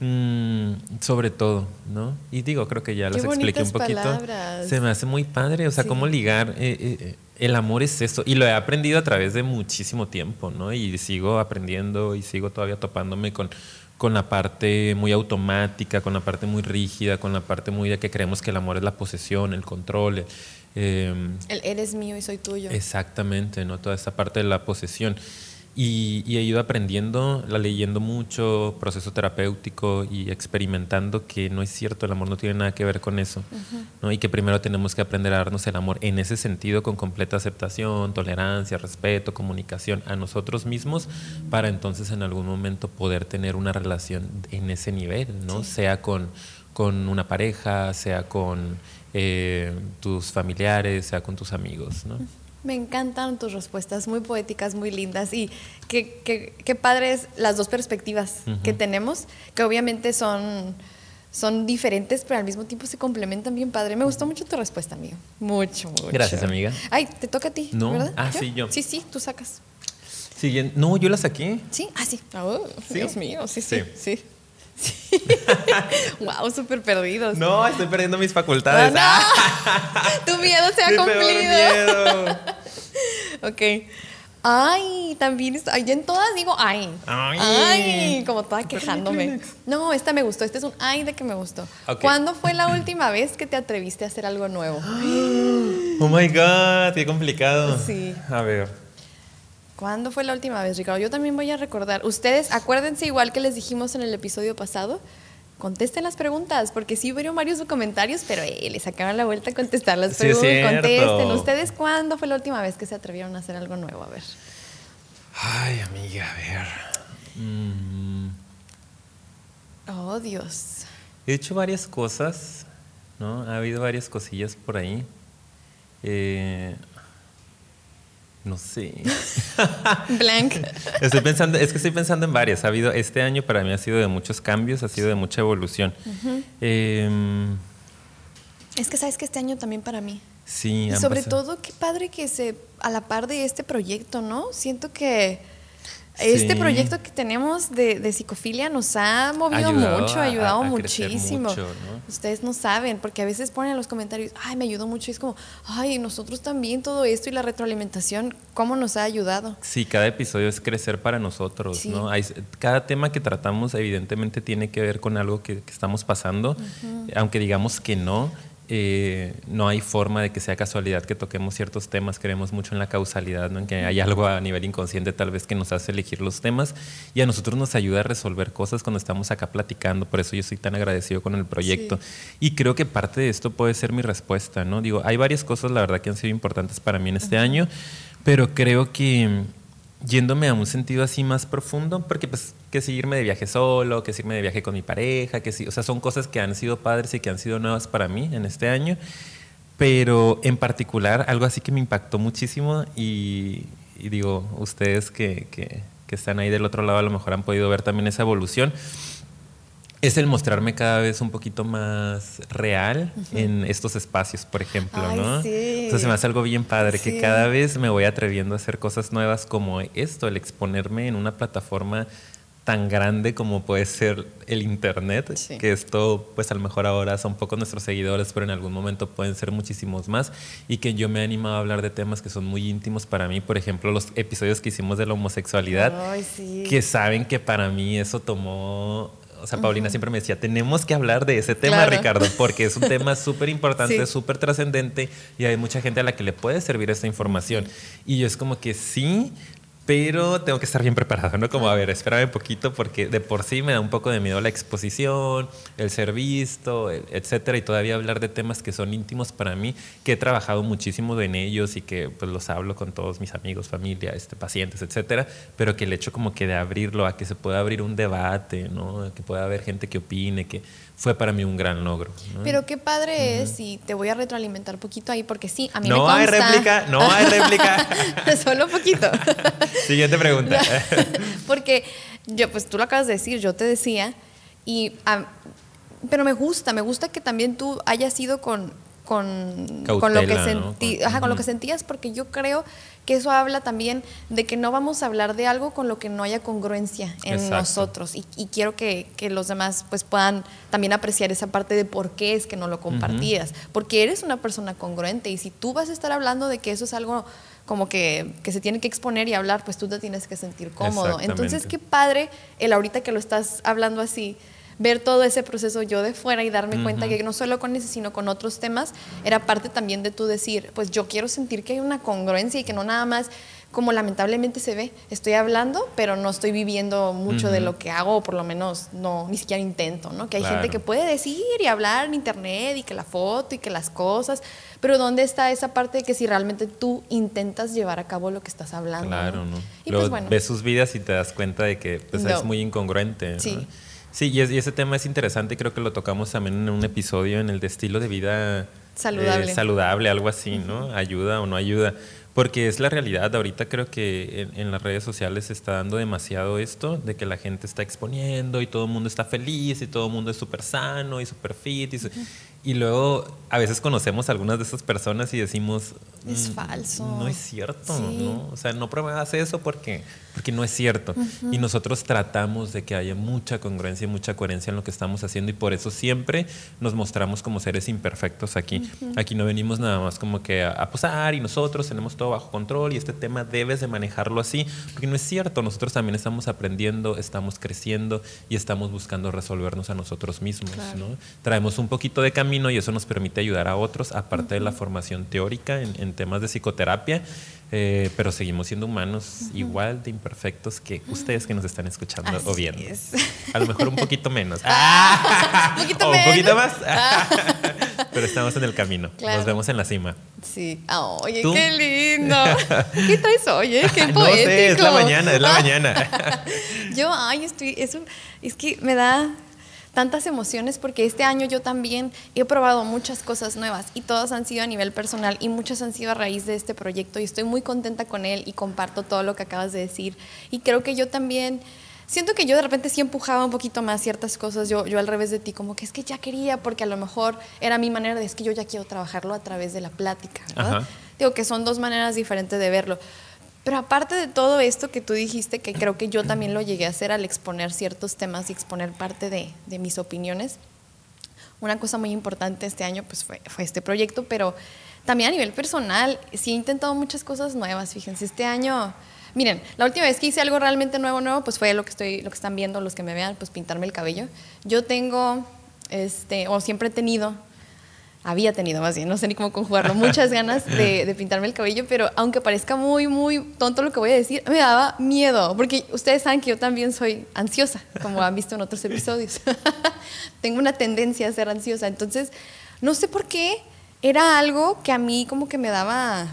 S2: Mm, sobre todo, ¿no? Y digo, creo que ya las expliqué un poquito. Se me hace muy padre, o sea, cómo ligar. Eh, eh, eh el amor es eso. Y lo he aprendido a través de muchísimo tiempo, ¿no? Y sigo aprendiendo y sigo todavía topándome con, con la parte muy automática, con la parte muy rígida, con la parte muy de que creemos que el amor es la posesión, el control.
S1: Eh, el eres mío y soy tuyo.
S2: Exactamente, ¿no? Toda esa parte de la posesión. Y, he ido aprendiendo, la leyendo mucho, proceso terapéutico y experimentando que no es cierto, el amor no tiene nada que ver con eso, ¿no? Y que primero tenemos que aprender a darnos el amor en ese sentido, con completa aceptación, tolerancia, respeto, comunicación a nosotros mismos, para entonces en algún momento poder tener una relación en ese nivel, ¿no? Sea con, con una pareja, sea con eh, tus familiares, sea con tus amigos, ¿no?
S1: Me encantan tus respuestas, muy poéticas, muy lindas y qué, qué, qué padres las dos perspectivas que tenemos, que obviamente son, son diferentes, pero al mismo tiempo se complementan bien padre. Me gustó mucho tu respuesta, amigo. Mucho, mucho.
S2: Gracias, amiga.
S1: Ay, te toca a ti,
S2: no.
S1: ¿verdad?
S2: Ah, sí, yo.
S1: Sí, sí, tú sacas.
S2: Siguiente. No, yo la saqué.
S1: Sí, ah, sí. Oh, Dios mío, sí, sí. sí. Sí. wow, súper perdidos.
S2: No, estoy perdiendo mis facultades. No,
S1: tu miedo se ha cumplido. miedo. ok. Ay, también está. Ay, en todas digo ay. Ay. como toda quejándome. No, esta me gustó. Este es un ay de que me gustó. ¿Cuándo fue la última vez que te atreviste a hacer algo nuevo?
S2: Oh my God, qué complicado.
S1: Sí.
S2: A ver.
S1: ¿Cuándo fue la última vez, Ricardo? Yo también voy a recordar. Ustedes, acuérdense igual que les dijimos en el episodio pasado, contesten las preguntas, porque sí hubo varios comentarios, pero eh, les sacaron la vuelta a contestar las preguntas. Contesten. ¿Ustedes cuándo fue la última vez que se atrevieron a hacer algo nuevo? A ver.
S2: Ay, amiga, a ver. Mm.
S1: Oh, Dios.
S2: He hecho varias cosas, ¿no? Ha habido varias cosillas por ahí. Eh, no sé.
S1: Blank.
S2: Estoy pensando, es que estoy pensando en varias. Ha habido, este año para mí ha sido de muchos cambios, ha sido de mucha evolución. Em,
S1: es que sabes que este año también para mí.
S2: Sí.
S1: Y sobre todo, qué padre que se, a la par de este proyecto, ¿no? Siento que este proyecto que tenemos de, psicofilia nos ha movido mucho, ha ayudado muchísimo. Ustedes no saben, porque a veces ponen en los comentarios, ay, me ayudó mucho. Y es como, ay, nosotros también todo esto y la retroalimentación, ¿cómo nos ha ayudado?
S2: Sí, cada episodio es crecer para nosotros, ¿no? Hay, cada tema que tratamos evidentemente tiene que ver con algo que, estamos pasando, aunque digamos que no eh, no hay forma de que sea casualidad que toquemos ciertos temas, creemos mucho en la causalidad, ¿no? en que hay algo a nivel inconsciente tal vez que nos hace elegir los temas y a nosotros nos ayuda a resolver cosas cuando estamos acá platicando, por eso yo soy tan agradecido con el proyecto. Y creo que parte de esto puede ser mi respuesta, ¿no? Digo, hay varias cosas, la verdad, que han sido importantes para mí en este año, pero creo que yéndome a un sentido así más profundo, porque pues que si irme de viaje solo, que si irme de viaje con mi pareja, que si, o sea, son cosas que han sido padres y que han sido nuevas para mí en este año, pero en particular algo así que me impactó muchísimo y, digo, ustedes que, que, que están ahí del otro lado a lo mejor han podido ver también esa evolución es el mostrarme cada vez un poquito más real en estos espacios, por ejemplo, ¿no? Entonces me hace algo bien padre, que cada vez me voy atreviendo a hacer cosas nuevas como esto, el exponerme en una plataforma tan grande como puede ser el internet, que esto pues a lo mejor ahora son pocos nuestros seguidores, pero en algún momento pueden ser muchísimos más y que yo me he animado a hablar de temas que son muy íntimos para mí, por ejemplo los episodios que hicimos de la homosexualidad, que saben que para mí eso tomó o sea, Paulina siempre me decía, tenemos que hablar de ese tema, Ricardo, porque es un tema súper importante, súper trascendente y hay mucha gente a la que le puede servir esta información. Y yo es como que sí, pero tengo que estar bien preparado, ¿no? Como, a ver, espérame un poquito porque de por sí me da un poco de miedo la exposición, el ser visto, etcétera, y todavía hablar de temas que son íntimos para mí, que he trabajado muchísimo en ellos y que pues los hablo con todos mis amigos, familia, este, pacientes, etcétera, pero que el hecho como que de abrirlo a que se pueda abrir un debate, ¿no? Que pueda haber gente que opine, que fue para mí un gran logro.
S1: Pero qué padre es, y te voy a retroalimentar poquito ahí, porque sí, a mí
S2: no
S1: me consta...
S2: hay réplica, no hay réplica.
S1: Solo poquito.
S2: Siguiente pregunta.
S1: porque yo, pues tú lo acabas de decir, yo te decía, y, pero me gusta, me gusta que también tú hayas ido con, con, con, lo que sentí, con lo que sentías, porque yo creo que eso habla también de que no vamos a hablar de algo con lo que no haya congruencia en nosotros. Y, quiero que, que, los demás pues puedan también apreciar esa parte de por qué es que no lo compartías. Porque eres una persona congruente y si tú vas a estar hablando de que eso es algo como que, que se tiene que exponer y hablar, pues tú te tienes que sentir cómodo. Entonces, qué padre el ahorita que lo estás hablando así ver todo ese proceso yo de fuera y darme cuenta que no solo con ese, sino con otros temas, era parte también de tu decir, pues yo quiero sentir que hay una congruencia y que no nada más como lamentablemente se ve, estoy hablando, pero no estoy viviendo mucho de lo que hago, o por lo menos no, ni siquiera intento, ¿no? Que hay gente que puede decir y hablar en internet y que la foto y que las cosas, pero ¿dónde está esa parte de que si realmente tú intentas llevar a cabo lo que estás hablando?
S2: Claro, ¿no? Y pues bueno. ves sus vidas y te das cuenta de que pues, es muy incongruente. Sí. Sí, y, ese tema es interesante, creo que lo tocamos también en un episodio en el de estilo de vida
S1: saludable,
S2: eh, saludable algo así, ¿no? Ayuda o no ayuda. Porque es la realidad, ahorita creo que en, las redes sociales se está dando demasiado esto, de que la gente está exponiendo y todo el mundo está feliz y todo el mundo es súper sano y súper fit. Y, y luego a veces conocemos a algunas de esas personas y decimos...
S1: Es mm, falso.
S2: No es cierto, ¿no? O sea, no pruebas eso porque, porque no es cierto. Y nosotros tratamos de que haya mucha congruencia y mucha coherencia en lo que estamos haciendo y por eso siempre nos mostramos como seres imperfectos aquí. Aquí no venimos nada más como que a, posar y nosotros tenemos todo bajo control y este tema debes de manejarlo así, porque no es cierto. Nosotros también estamos aprendiendo, estamos creciendo y estamos buscando resolvernos a nosotros mismos, ¿no? Traemos un poquito de camino y eso nos permite ayudar a otros, aparte de la formación teórica en, temas de psicoterapia, eh, pero seguimos siendo humanos igual de imperfectos que ustedes que nos están escuchando o viendo. A lo mejor un poquito menos.
S1: Ah, un poquito
S2: o un poquito más. Ah. pero estamos en el camino. Nos vemos en la cima.
S1: Sí. oye, qué lindo. ¿Qué traes hoy? Eh? Qué poético. No
S2: sé, es la mañana, es la mañana.
S1: Yo, ay, estoy, es, es que me da tantas emociones porque este año yo también he probado muchas cosas nuevas y todas han sido a nivel personal y muchas han sido a raíz de este proyecto y estoy muy contenta con él y comparto todo lo que acabas de decir y creo que yo también siento que yo de repente sí empujaba un poquito más ciertas cosas, yo, yo al revés de ti, como que es que ya quería, porque a lo mejor era mi manera de, es que yo ya quiero trabajarlo a través de la plática, ¿verdad? Digo que son dos maneras diferentes de verlo. Pero aparte de todo esto que tú dijiste, que creo que yo también lo llegué a hacer al exponer ciertos temas y exponer parte de, de mis opiniones, una cosa muy importante este año pues fue, fue, este proyecto, pero también a nivel personal sí he intentado muchas cosas nuevas, fíjense, este año, miren, la última vez que hice algo realmente nuevo, nuevo, pues fue lo que, estoy, lo que están viendo, los que me vean, pues pintarme el cabello. Yo tengo, este, o siempre he tenido había tenido más bien, no sé ni cómo conjugarlo, muchas ganas de, pintarme el cabello, pero aunque parezca muy, muy tonto lo que voy a decir, me daba miedo, porque ustedes saben que yo también soy ansiosa, como han visto en otros episodios. Tengo una tendencia a ser ansiosa, entonces no sé por qué era algo que a mí como que me daba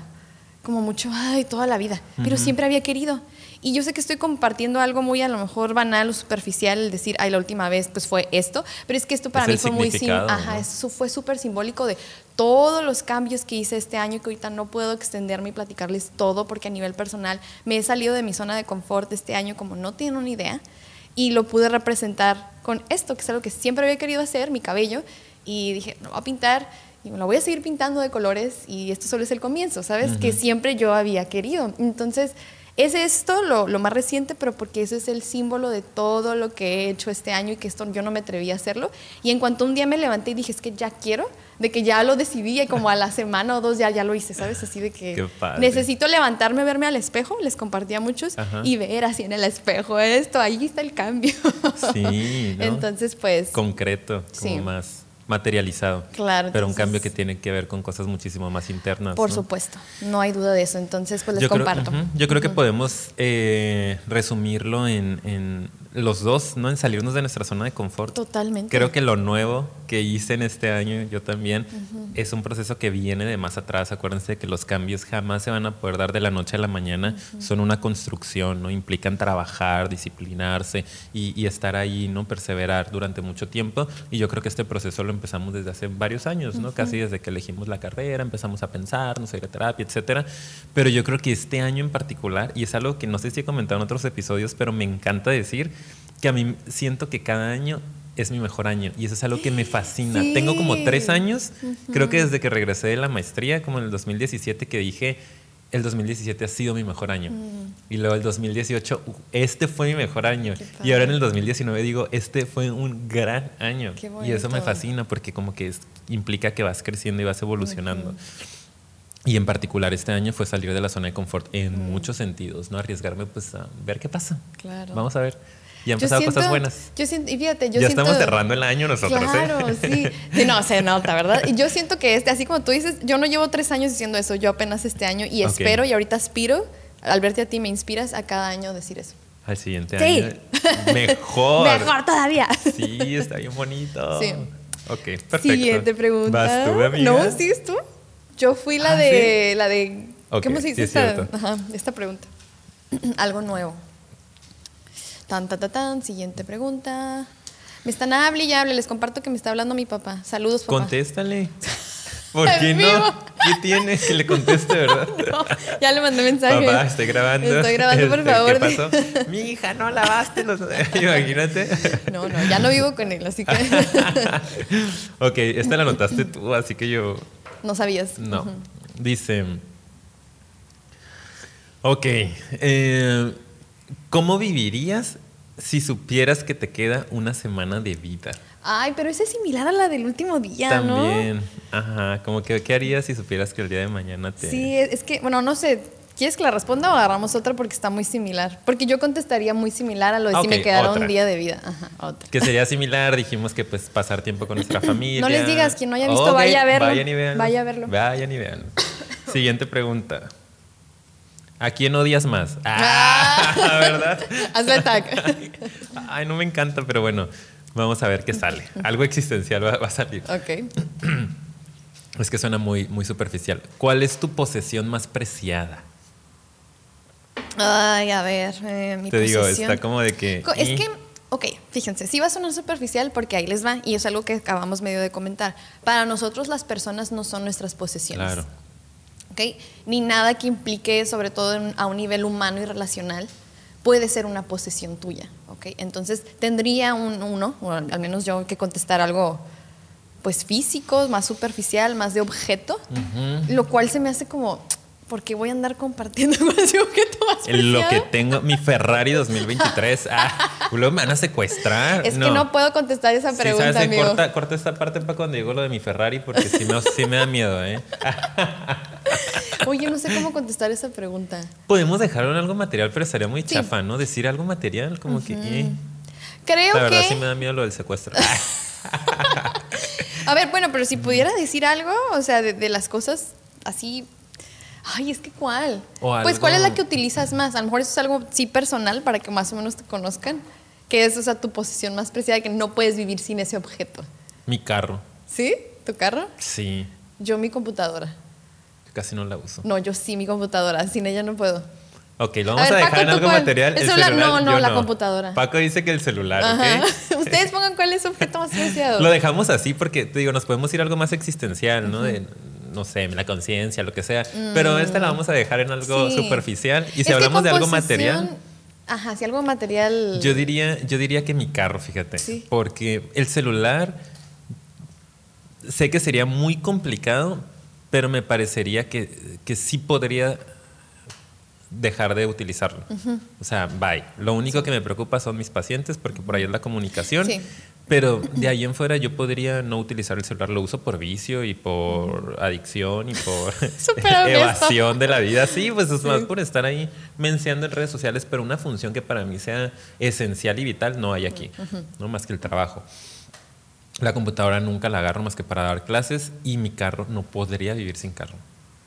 S1: como mucho, ay, toda la vida, pero siempre había querido. Y yo sé que estoy compartiendo algo muy a lo mejor banal o superficial, el decir, ay, la última vez pues fue esto, pero es que esto para mí fue muy... Ajá, eso fue súper simbólico de todos los cambios que hice este año que ahorita no puedo extenderme y platicarles todo porque a nivel personal me he salido de mi zona de confort este año como no tienen una idea y lo pude representar con esto, que es algo que siempre había querido hacer, mi cabello, y dije, no voy a pintar y me lo voy a seguir pintando de colores y esto solo es el comienzo, ¿sabes? Que siempre yo había querido. Entonces, es esto lo, lo, más reciente, pero porque eso es el símbolo de todo lo que he hecho este año y que esto yo no me atreví a hacerlo. Y en cuanto un día me levanté y dije, es que ya quiero, de que ya lo decidí y como a la semana o dos ya, ya lo hice, ¿sabes? Así de que necesito levantarme, verme al espejo, les compartía a muchos, y ver así en el espejo esto, ahí está el cambio.
S2: Sí, ¿no?
S1: Entonces, pues...
S2: Concreto, como más materializado.
S1: Claro.
S2: Pero un cambio que tiene que ver con cosas muchísimo más internas.
S1: Por supuesto, no hay duda de eso. Entonces, pues les
S2: yo
S1: comparto.
S2: Creo, yo creo que podemos eh, resumirlo en, en, los dos, ¿no? En salirnos de nuestra zona de confort.
S1: Totalmente.
S2: Creo que lo nuevo que hice en este año, yo también, es un proceso que viene de más atrás. Acuérdense que los cambios jamás se van a poder dar de la noche a la mañana. Son una construcción, ¿no? Implican trabajar, disciplinarse y, y, estar ahí, ¿no? Perseverar durante mucho tiempo. Y yo creo que este proceso lo empezamos desde hace varios años, ¿no? Casi desde que elegimos la carrera, empezamos a pensar, no sé, ir a terapia, etcétera. Pero yo creo que este año en particular, y es algo que no sé si he comentado en otros episodios, pero me encanta decir, que a mí siento que cada año es mi mejor año y eso es algo que me fascina. Tengo como tres años, creo que desde que regresé de la maestría, como en el 2017, que dije, el 2017 ha sido mi mejor año. Mm. Y luego el 2018, este fue mi mejor año. Y ahora en el 2019 digo, este fue un gran año. Y eso me fascina porque como que implica que vas creciendo y vas evolucionando. Y en particular este año fue salir de la zona de confort en mm. muchos sentidos, ¿no? Arriesgarme pues a ver qué pasa.
S1: Claro.
S2: Vamos a ver. Y han pasado cosas buenas.
S1: Yo siento, y fíjate, yo
S2: ya
S1: siento,
S2: estamos cerrando el año nosotros. ¿eh?
S1: Claro, sí. sí. No, se nota, ¿verdad? Y yo siento que este, así como tú dices, yo no llevo tres años diciendo eso, yo apenas este año y espero y ahorita aspiro, al verte a ti me inspiras a cada año decir eso.
S2: Al siguiente año. Mejor.
S1: Mejor todavía.
S2: Sí, está bien bonito. Sí. Ok, perfecto.
S1: Siguiente pregunta.
S2: ¿Vas tú, amiga?
S1: No, ¿sigues tú? Yo fui la
S2: Ah,
S1: de, la de,
S2: Ok,
S1: ¿cómo se dice
S2: sí, es
S1: esta, ajá, esta pregunta? Algo nuevo. Tan, tan, tan, tan, siguiente pregunta. Me están hable y hable, les comparto que me está hablando mi papá. Saludos, papá.
S2: Contéstale. ¿Por qué no? ¿Qué tiene? Que le conteste, ¿verdad?
S1: No, ya le mandé mensaje.
S2: Papá, estoy grabando.
S1: Estoy grabando, por
S2: Este,
S1: favor.
S2: ¿Qué pasó? Mi hija, no lavaste los. Imagínate.
S1: No, no, ya no vivo con él, así que
S2: ok, esta la notaste tú, así que yo.
S1: no sabías.
S2: No. Dice. Ok. eh, ¿Cómo vivirías si supieras que te queda una semana de vida?
S1: Ay, pero esa es similar a la del último día,
S2: También. Ajá. Como que, ¿qué harías si supieras que el día de mañana
S1: ¿no?
S2: te.
S1: Sí, es que, bueno, no sé. ¿Quieres que la responda o agarramos otra porque está muy similar? Porque yo contestaría muy similar a lo de
S2: Ah,
S1: si me
S2: ok,
S1: quedara
S2: otra.
S1: un día de vida. Ajá, otra.
S2: Que sería similar, dijimos que pues pasar tiempo con nuestra familia.
S1: No les digas, quien no haya visto, vaya a verlo.
S2: Vayan y véanlo.
S1: Vaya a verlo.
S2: Vayan y véanlo. Siguiente pregunta. ¿A quién odias más? Ah, ¿verdad?
S1: Hazle tag.
S2: Ay, no me encanta, pero bueno, vamos a ver qué sale. Algo existencial va, va a salir.
S1: ok.
S2: Es que suena muy, muy superficial. ¿Cuál es tu posesión más preciada?
S1: Ay, a ver, eh, mi
S2: Te digo,
S1: posesión.
S2: está como de que.
S1: Es que Ok, fíjense, sí va a sonar superficial porque ahí les va y es algo que acabamos medio de comentar. Para nosotros las personas no son nuestras posesiones.
S2: Claro.
S1: Ni nada que implique, sobre todo en- a un nivel humano y relacional, puede ser una posesión tuya, ¿ok? Entonces tendría un, uno, o al menos yo, que contestar algo pues físico, más superficial, más de objeto, lo cual se me hace como, ¿por qué voy a andar compartiendo con ese objeto más
S2: Lo que tengo, mi Ferrari 2023. Ah, luego me van a secuestrar.
S1: Es que no puedo contestar esa
S2: Sí,
S1: pregunta,
S2: ¿sabes qué?
S1: amigo.
S2: Corta, corta esta parte para cuando digo lo de mi Ferrari, porque si no, sí me da miedo, ¿eh?
S1: Oye, no sé cómo contestar esa pregunta.
S2: Podemos dejarlo en algo material, pero estaría muy
S1: Sí.
S2: chafa, ¿no? Decir algo material, como que. eh.
S1: Creo
S2: La verdad
S1: que...
S2: sí me da miedo lo del secuestro.
S1: A ver, bueno, pero si pudiera decir algo, o sea, de, de las cosas así. Ay, es que cuál.
S2: O
S1: Pues cuál es la que utilizas más. A lo mejor eso es algo sí personal para que más o menos te conozcan. Que es, o sea, tu posición más preciada que no puedes vivir sin ese objeto.
S2: mi carro.
S1: ¿Sí? ¿Tu carro?
S2: Sí.
S1: Yo mi computadora.
S2: Casi no la uso.
S1: No, yo sí mi computadora. Sin ella no puedo.
S2: Ok, lo vamos a,
S1: ver,
S2: dejar
S1: Paco,
S2: en
S1: ¿tú
S2: algo
S1: cuál?
S2: material.
S1: ¿El celular? No, no, la computadora.
S2: Paco dice que el celular,
S1: Ajá.
S2: ¿ok?
S1: Ustedes pongan cuál es su objeto más preciado.
S2: Lo dejamos así porque, te digo, nos podemos ir a algo más existencial, ¿no? De, no sé, la conciencia, lo que sea. Pero esta la vamos a dejar en algo
S1: Sí.
S2: superficial. Y si hablamos de algo material,
S1: Ajá, si algo material.
S2: yo diría, yo diría que mi carro, fíjate.
S1: Sí.
S2: Porque el celular, sé que sería muy complicado, pero me parecería que, que sí podría dejar de utilizarlo. O sea, bye. Lo único que me preocupa son mis pacientes porque por ahí es la comunicación.
S1: Sí.
S2: Pero de ahí en fuera yo podría no utilizar el celular. Lo uso por vicio y por adicción y por evasión de la vida. Sí, pues es más por estar ahí menciando en redes sociales, pero una función que para mí sea esencial y vital no hay aquí, no más que el trabajo. La computadora nunca la agarro más que para dar clases y mi carro no podría vivir sin carro.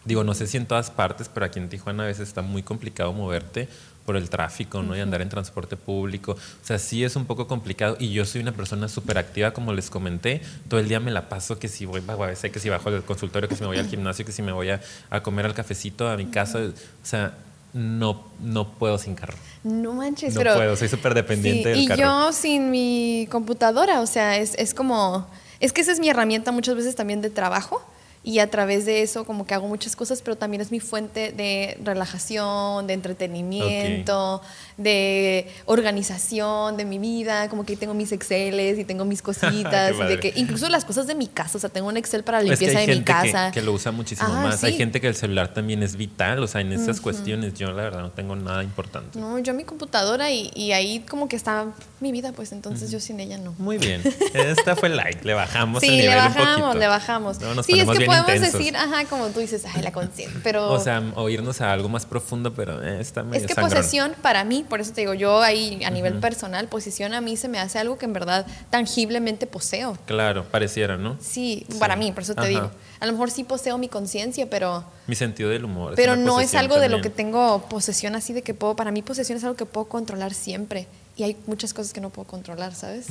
S2: Digo, no sé si en todas partes, pero aquí en Tijuana a veces está muy complicado moverte por el tráfico, ¿no? Y andar en transporte público. O sea, sí es un poco complicado y yo soy una persona súper activa, como les comenté. Todo el día me la paso que si voy a veces que si bajo del consultorio, que si me voy al gimnasio, que si me voy a, a comer al cafecito a mi casa. O sea, no, no puedo sin carro.
S1: No manches,
S2: No
S1: pero.
S2: puedo, soy súper dependiente
S1: Sí,
S2: del
S1: y
S2: carro.
S1: yo sin mi computadora, o sea, es, es como. Es que esa es mi herramienta muchas veces también de trabajo. Y a través de eso, como que hago muchas cosas, pero también es mi fuente de relajación, de entretenimiento, de organización de mi vida. Como que tengo mis Exceles y tengo mis cositas. De que, incluso las cosas de mi casa. O sea, tengo un Excel para la
S2: Es que
S1: limpieza
S2: hay
S1: de mi
S2: gente que-
S1: casa.
S2: Que, lo usa muchísimo
S1: Ah,
S2: más. Hay gente que el celular también es vital. O sea, en esas cuestiones yo la verdad no tengo nada importante.
S1: No, yo mi computadora y, y ahí como que está mi vida, pues entonces yo sin ella no.
S2: Muy bien. Esta fue like. Le bajamos
S1: Sí,
S2: el
S1: le
S2: nivel un
S1: bajamos,
S2: poquito.
S1: le bajamos.
S2: No, nos
S1: sí, es
S2: ponemos
S1: que
S2: bien
S1: podemos
S2: intensos.
S1: decir, ajá, como tú dices, ay, la conciencia, pero
S2: O sea, o irnos a algo más profundo, pero eh, está medio
S1: es que
S2: sangrón.
S1: posesión para mí, por eso te digo, yo ahí a nivel personal, posesión a mí se me hace algo que en verdad tangiblemente poseo.
S2: Claro, pareciera, ¿no?
S1: Sí,
S2: Sí.
S1: para mí, por eso te
S2: Ajá.
S1: digo. A lo mejor sí poseo mi conciencia, pero,
S2: Mi sentido del humor.
S1: pero no es algo de lo que tengo posesión así de que puedo, para mí posesión es algo que puedo controlar siempre. Y hay muchas cosas que no puedo controlar, ¿sabes?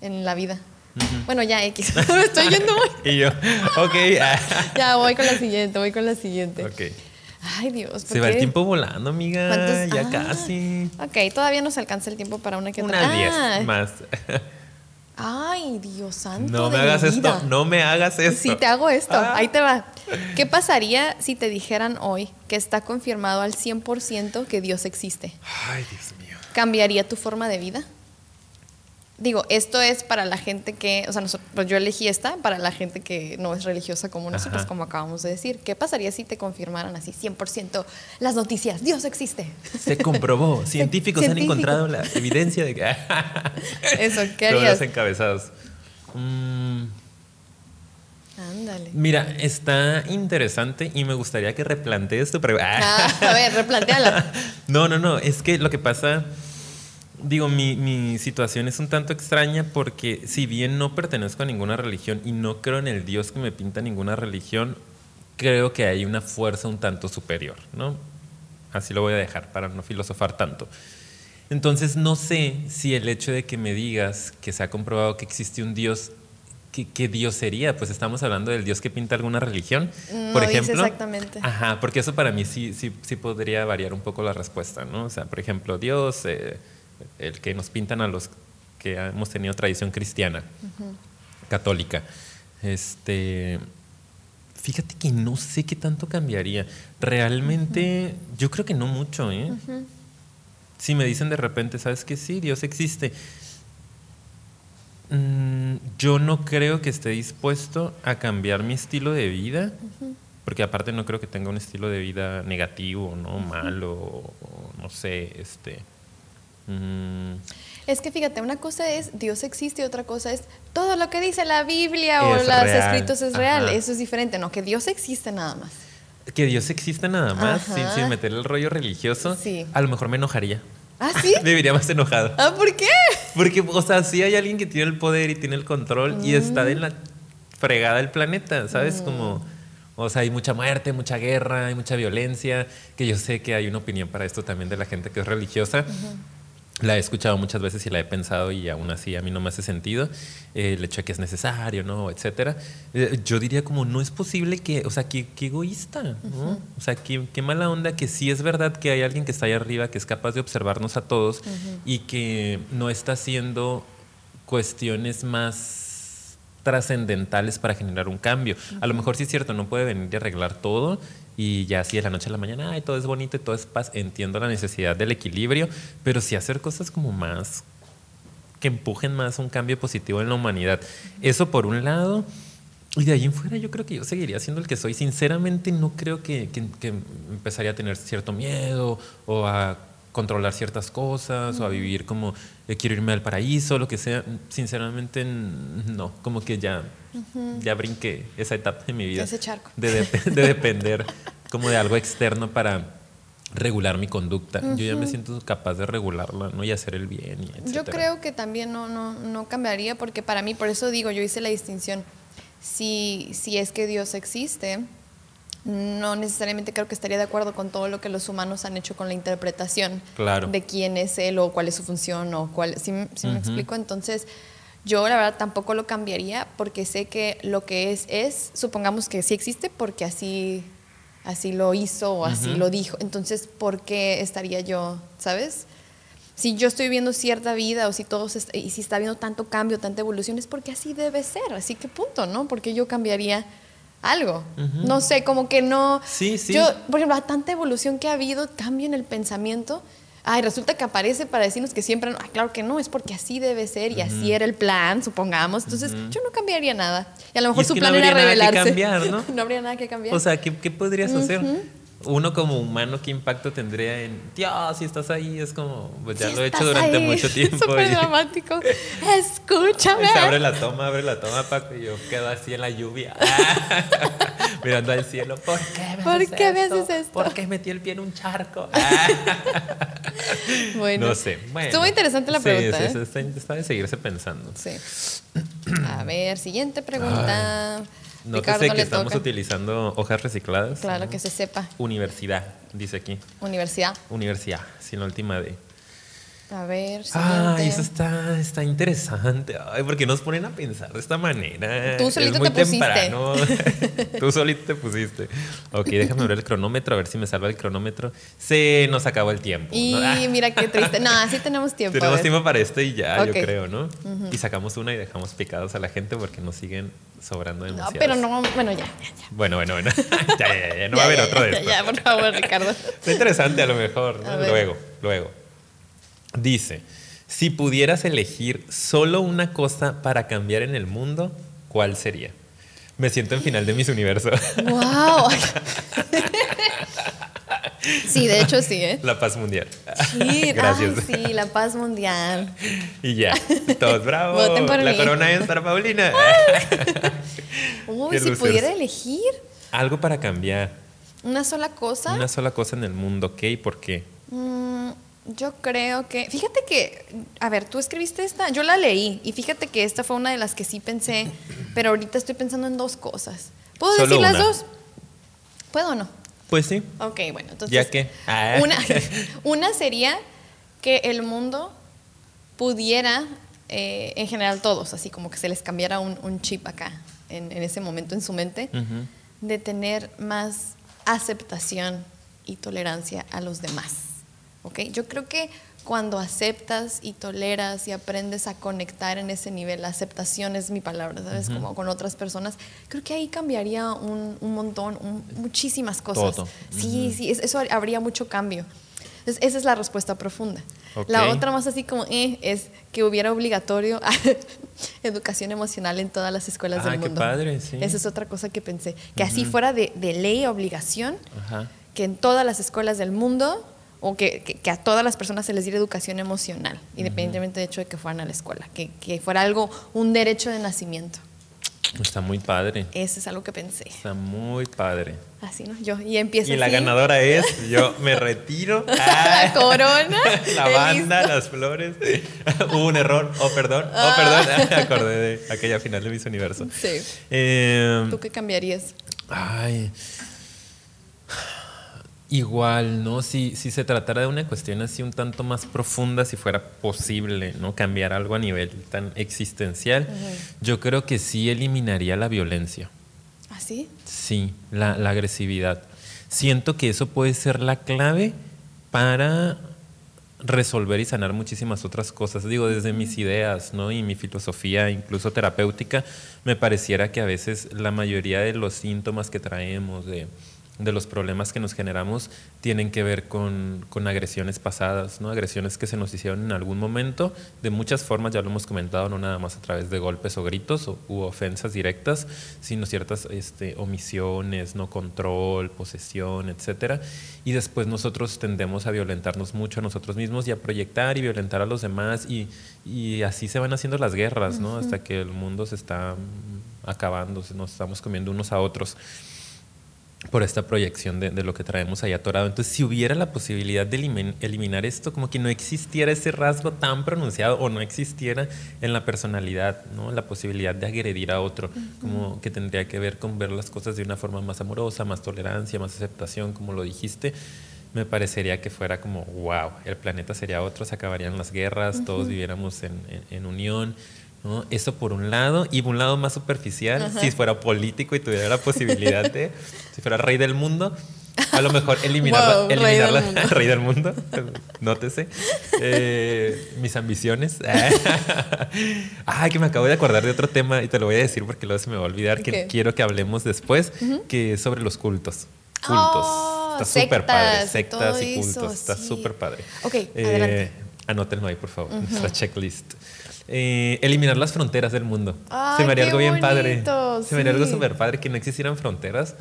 S1: En la vida. Bueno, ya X, me estoy yendo muy...
S2: Y yo, ok. ah,
S1: Ya voy con la siguiente, voy con la siguiente.
S2: ok.
S1: Ay, Dios. ¿por
S2: Se va el tiempo volando, amiga.
S1: ¿Cuántos?
S2: Ya
S1: Ah,
S2: casi.
S1: Ok, todavía nos alcanza el tiempo para una que otra.
S2: Unas 10
S1: Ah,
S2: más.
S1: Ay, Dios santo.
S2: No me
S1: de mi
S2: hagas
S1: vida.
S2: esto. No me hagas esto.
S1: Sí, te hago esto.
S2: Ah.
S1: Ahí te va. ¿Qué pasaría si te dijeran hoy que está confirmado al 100% que Dios existe?
S2: Ay, Dios mío.
S1: ¿Cambiaría tu forma de vida? Digo, esto es para la gente que, o sea, nosotros, pues yo elegí esta para la gente que no es religiosa como nosotros,
S2: Ajá.
S1: como acabamos de decir. ¿Qué pasaría si te confirmaran así 100% las noticias? Dios existe.
S2: Se comprobó. Científicos han encontrado la evidencia de que.
S1: Eso, ¿qué
S2: Todos
S1: harías?
S2: los encabezados. Mm,
S1: Ándale.
S2: mira, está interesante y me gustaría que replantees tu pregunta.
S1: Ah, a ver, replanteala.
S2: No, no, no. Es que lo que pasa. Digo, mi, mi situación es un tanto extraña porque si bien no pertenezco a ninguna religión y no creo en el Dios que me pinta ninguna religión, creo que hay una fuerza un tanto superior, ¿no? Así lo voy a dejar para no filosofar tanto. Entonces no sé si el hecho de que me digas que se ha comprobado que existe un Dios, ¿qué, qué Dios sería? Pues estamos hablando del Dios que pinta alguna religión,
S1: No
S2: por
S1: dice
S2: ejemplo.
S1: exactamente.
S2: Ajá, porque eso para mí sí, sí, sí podría variar un poco la respuesta, ¿no? O sea, por ejemplo, Dios, eh, el que nos pintan a los que hemos tenido tradición cristiana, católica. Este, fíjate que no sé qué tanto cambiaría. Realmente, yo creo que no mucho, ¿eh? Si me dicen de repente, ¿sabes qué? Sí, Dios existe. Mm, yo no creo que esté dispuesto a cambiar mi estilo de vida, porque aparte no creo que tenga un estilo de vida negativo, ¿no? Malo, no sé, este...
S1: Mm. Es que fíjate, una cosa es Dios existe y otra cosa es todo lo que dice la Biblia o los escritos es real. Eso es diferente, no, que Dios existe nada más.
S2: Que Dios existe nada más, sin, sin, meter el rollo religioso, sí. a lo mejor me enojaría.
S1: ¿Ah, sí?
S2: me vería más enojado.
S1: ¿Ah, por qué?
S2: Porque, o sea, sí hay alguien que tiene el poder y tiene el control y está en la fregada del planeta, ¿sabes? Mm. Como, o sea, hay mucha muerte, mucha guerra, hay mucha violencia, que yo sé que hay una opinión para esto también de la gente que es religiosa la he escuchado muchas veces y la he pensado y aún así a mí no me hace sentido eh, el hecho de que es necesario, ¿no? Etcétera. Eh, yo diría como, no es posible que, o sea, qué, egoísta, ¿no? O sea, qué, qué, mala onda que sí es verdad que hay alguien que está ahí arriba, que es capaz de observarnos a todos y que no está haciendo cuestiones más trascendentales para generar un cambio. A lo mejor sí es cierto, no puede venir y arreglar todo, y ya así de la noche a la mañana, ay, todo es bonito y todo es paz. Entiendo la necesidad del equilibrio, pero sí hacer cosas como más que empujen más un cambio positivo en la humanidad. Eso por un lado. Y de ahí en fuera yo creo que yo seguiría siendo el que soy. Sinceramente no creo que, que empezaría a tener cierto miedo o a controlar ciertas cosas o a vivir como eh, quiero irme al paraíso, lo que sea. Sinceramente, no, como que ya, ya brinqué esa etapa de mi vida.
S1: Ese charco.
S2: De, depender como de algo externo para regular mi conducta. Yo ya me siento capaz de regularla, ¿no? Y hacer el bien. Y
S1: yo creo que también no, no, no cambiaría porque para mí, por eso digo, yo hice la distinción. Si, si es que Dios existe, no necesariamente creo que estaría de acuerdo con todo lo que los humanos han hecho con la interpretación de quién es él o cuál es su función o cuál, si, me explico, entonces yo la verdad tampoco lo cambiaría porque sé que lo que es es, supongamos que sí existe porque así así lo hizo o así lo dijo, entonces ¿por qué estaría yo, sabes? Si yo estoy viendo cierta vida o si todos y si está viendo tanto cambio, tanta evolución es porque así debe ser, así que punto, ¿no? Porque yo cambiaría algo. No sé, como que no.
S2: Sí, sí.
S1: Yo, por ejemplo, la tanta evolución que ha habido, cambio en el pensamiento. Ay, resulta que aparece para decirnos que siempre. Ah, claro que no, es porque así debe ser y así era el plan, supongamos. Entonces, yo no cambiaría nada. Y a lo mejor su plan no era revelarse.
S2: Nada que cambiar, ¿no?
S1: no habría nada que cambiar.
S2: O sea, ¿qué, qué podrías hacer? Uno como humano, ¿qué impacto tendría en, Dios, si estás ahí? Es como, pues ya lo he hecho durante mucho tiempo.
S1: Súper dramático. Escúchame.
S2: Se abre la toma, abre la toma, Paco, y yo quedo así en la lluvia, mirando al cielo. ¿Por qué me,
S1: ¿Por
S2: haces,
S1: qué
S2: esto?
S1: me haces esto?
S2: ¿Por qué metí el pie en un charco?
S1: bueno.
S2: No sé. Bueno,
S1: Estuvo interesante la pregunta.
S2: Sí,
S1: ¿eh?
S2: sí, está, está, de seguirse pensando.
S1: Sí. A ver, siguiente pregunta. Ay.
S2: No sé que estamos utilizando hojas recicladas.
S1: Claro, que se sepa.
S2: Universidad, dice aquí.
S1: Universidad.
S2: Universidad, sin la última D.
S1: A ver,
S2: Ah, eso está, está interesante. Ay, porque nos ponen a pensar de esta manera.
S1: Tú solito
S2: es muy
S1: te
S2: temprano. Tú solito te pusiste. Ok, déjame ver el cronómetro, a ver si me salva el cronómetro. Se nos acabó el tiempo.
S1: Y mira qué triste. No, sí tenemos tiempo.
S2: Tenemos tiempo para esto y ya, yo creo, ¿no? Y sacamos una y dejamos picados a la gente porque nos siguen sobrando demasiado.
S1: No, pero no, bueno, ya, ya, ya.
S2: Bueno, bueno, bueno. ya, ya, ya, no va a haber otro de esto.
S1: Ya, ya, por favor, Ricardo.
S2: Está interesante a lo mejor, ¿no? Luego, luego. Dice, si pudieras elegir solo una cosa para cambiar en el mundo, ¿cuál sería? Me siento en final de mis universos.
S1: ¡Wow! Sí, de hecho sí, ¿eh?
S2: La paz mundial.
S1: Sí, Gracias. Ay, sí, la paz mundial.
S2: Y ya, todos bravos.
S1: Voten por
S2: la
S1: mí.
S2: corona es para Paulina.
S1: Uy, si pudiera elegir.
S2: Algo para cambiar.
S1: ¿Una sola cosa?
S2: Una sola cosa en el mundo, ¿qué y por qué?
S1: Mm, yo creo que, fíjate que, a ver, tú escribiste esta, yo la leí y fíjate que esta fue una de las que sí pensé, pero ahorita estoy pensando en dos cosas. ¿Puedo
S2: Solo
S1: decir las dos? ¿Puedo o no?
S2: Pues sí.
S1: Ok, bueno, entonces.
S2: ¿Ya qué? Ah.
S1: Una, una sería que el mundo pudiera, eh, en general todos, así como que se les cambiara un, un chip acá, en, en, ese momento en su mente, de tener más aceptación y tolerancia a los demás. ¿Ok? Yo creo que cuando aceptas y toleras y aprendes a conectar en ese nivel, la aceptación es mi palabra, ¿sabes? Como con otras personas, creo que ahí cambiaría un, un montón, muchísimas cosas. Sí, sí, eso habría mucho cambio. Entonces, esa es la respuesta profunda. La otra más así como, eh, es que hubiera obligatorio educación emocional en todas las escuelas del mundo.
S2: Qué padre, sí.
S1: Esa es otra cosa que pensé. Que así fuera de, de ley, obligación, que en todas las escuelas del mundo o que, que, a todas las personas se les diera educación emocional, independientemente del hecho de que fueran a la escuela, que, que, fuera algo, un derecho de nacimiento.
S2: Está muy padre.
S1: Eso es algo que pensé.
S2: Está muy padre.
S1: Así, ¿no? Yo, y empiezo
S2: Y la ganadora es, yo me retiro.
S1: la corona.
S2: la banda, las flores. Hubo un error. Oh, perdón. Oh, ah. perdón. Me acordé de aquella final de Miss Universo.
S1: Sí. Eh, ¿Tú qué cambiarías?
S2: Ay. Igual, ¿no? Si, si se tratara de una cuestión así un tanto más profunda, si fuera posible, ¿no? Cambiar algo a nivel tan existencial, yo creo que sí eliminaría la violencia.
S1: ¿Ah, sí?
S2: Sí, la, la agresividad. Siento que eso puede ser la clave para resolver y sanar muchísimas otras cosas. Digo, desde mis ideas, ¿no? Y mi filosofía, incluso terapéutica, me pareciera que a veces la mayoría de los síntomas que traemos de de los problemas que nos generamos tienen que ver con, con, agresiones pasadas, ¿no? agresiones que se nos hicieron en algún momento, de muchas formas, ya lo hemos comentado, no nada más a través de golpes o gritos o, u ofensas directas, sino ciertas este, omisiones, no control, posesión, etc. Y después nosotros tendemos a violentarnos mucho a nosotros mismos y a proyectar y violentar a los demás y, y así se van haciendo las guerras, ¿no? hasta que el mundo se está acabando, nos estamos comiendo unos a otros por esta proyección de, lo que traemos ahí atorado. Entonces, si hubiera la posibilidad de eliminar esto, como que no existiera ese rasgo tan pronunciado o no existiera en la personalidad, ¿no? la posibilidad de agredir a otro, como que tendría que ver con ver las cosas de una forma más amorosa, más tolerancia, más aceptación, como lo dijiste, me parecería que fuera como, wow, el planeta sería otro, se acabarían las guerras, todos viviéramos en, en unión eso por un lado, y por un lado más superficial, si fuera político y tuviera la posibilidad de, si fuera rey del mundo, a lo mejor eliminar, rey, del mundo. nótese, eh, mis ambiciones. Ay, que me acabo de acordar de otro tema y te lo voy a decir porque luego se me va a olvidar que quiero que hablemos después, que es sobre los cultos. Cultos.
S1: Oh,
S2: Está súper padre. Sectas y cultos. Está súper padre.
S1: Ok, eh,
S2: Anótenlo ahí, por favor, nuestra checklist. Eh, eliminar las fronteras del mundo.
S1: se
S2: me haría
S1: algo
S2: bien padre. Se me haría algo súper padre que no existieran fronteras.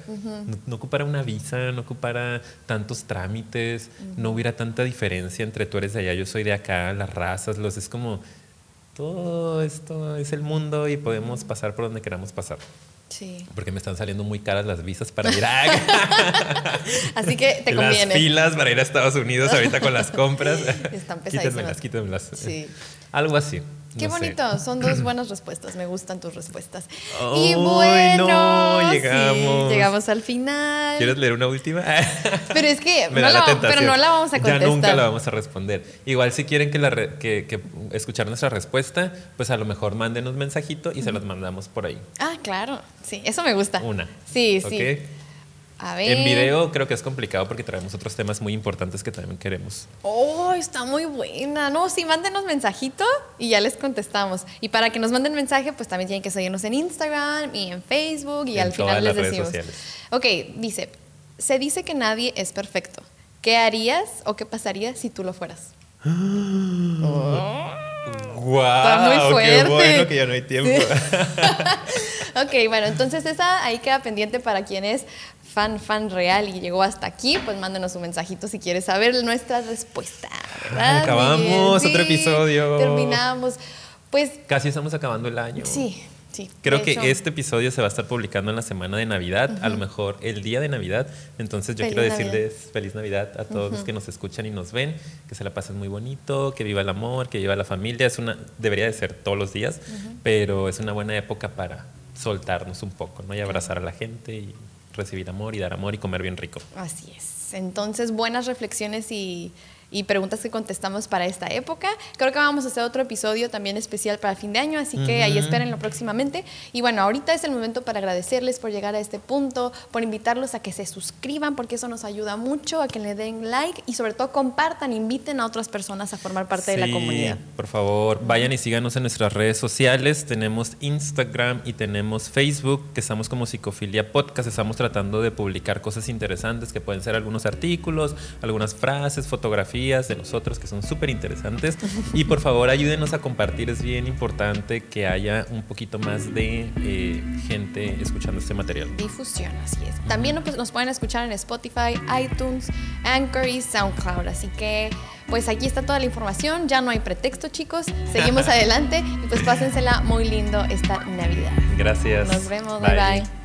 S2: no, ocupara una visa, no ocupara tantos trámites, no hubiera tanta diferencia entre tú eres de allá, yo soy de acá, las razas, los es como todo esto es el mundo y podemos pasar por donde queramos pasar.
S1: Sí.
S2: Porque me están saliendo muy caras las visas para ir a...
S1: Así que te conviene.
S2: Las filas para ir a Estados Unidos ahorita con las compras.
S1: Están pesadísimas.
S2: Quítamelas, quítamelas.
S1: Sí.
S2: Algo así.
S1: Qué bonito, son dos buenas respuestas, me gustan tus respuestas. y bueno,
S2: no, llegamos.
S1: llegamos al final.
S2: ¿Quieres leer una última?
S1: pero es que no la, pero no la vamos a contestar.
S2: Ya nunca la vamos a responder. Igual si quieren que, la que, escuchar nuestra respuesta, pues a lo mejor mándenos mensajito y se las mandamos por ahí.
S1: Ah, claro, sí, eso me gusta.
S2: Una.
S1: Sí, sí.
S2: En video creo que es complicado porque traemos otros temas muy importantes que también queremos.
S1: Oh, está muy buena. No, sí, mándenos mensajito y ya les contestamos. Y para que nos manden mensaje, pues también tienen que seguirnos en Instagram y en Facebook y al final les decimos. Ok, dice, se dice que nadie es perfecto. ¿Qué harías o qué pasaría si tú lo fueras?
S2: oh. Está muy fuerte. Qué bueno que ya no hay tiempo.
S1: ok, bueno, entonces esa ahí queda pendiente para quien es fan, fan real y llegó hasta aquí, pues mándenos un mensajito si quieres saber nuestra respuesta.
S2: Acabamos otro episodio.
S1: Terminamos. Pues.
S2: Casi estamos acabando el año.
S1: Sí. Sí,
S2: Creo que este episodio se va a estar publicando en la semana de Navidad, a lo mejor el día de Navidad. Entonces yo quiero decirles feliz Navidad a todos los que nos escuchan y nos ven, que se la pasen muy bonito, que viva el amor, que viva la familia. Es una, debería de ser todos los días, pero es una buena época para soltarnos un poco, ¿no? Y abrazar a la gente y recibir amor y dar amor y comer bien rico.
S1: Así es. Entonces, buenas reflexiones y y preguntas que contestamos para esta época. Creo que vamos a hacer otro episodio también especial para fin de año, así que ahí espérenlo próximamente. Y bueno, ahorita es el momento para agradecerles por llegar a este punto, por invitarlos a que se suscriban, porque eso nos ayuda mucho, a que le den like y sobre todo compartan, inviten a otras personas a formar parte de la comunidad.
S2: Por favor, vayan y síganos en nuestras redes sociales. Tenemos Instagram y tenemos Facebook, que estamos como Psicofilia Podcast. Estamos tratando de publicar cosas interesantes que pueden ser algunos artículos, algunas frases, fotografías de nosotros que son súper interesantes. Y por favor ayúdenos a compartir, es bien importante que haya un poquito más de eh, gente escuchando este material.
S1: Difusión, así es. También nos pueden escuchar en Spotify, iTunes, Anchor y SoundCloud. Así que pues aquí está toda la información, ya no hay pretexto chicos, seguimos adelante y pues pásensela muy lindo esta Navidad.
S2: Gracias.
S1: Nos vemos, bye. bye.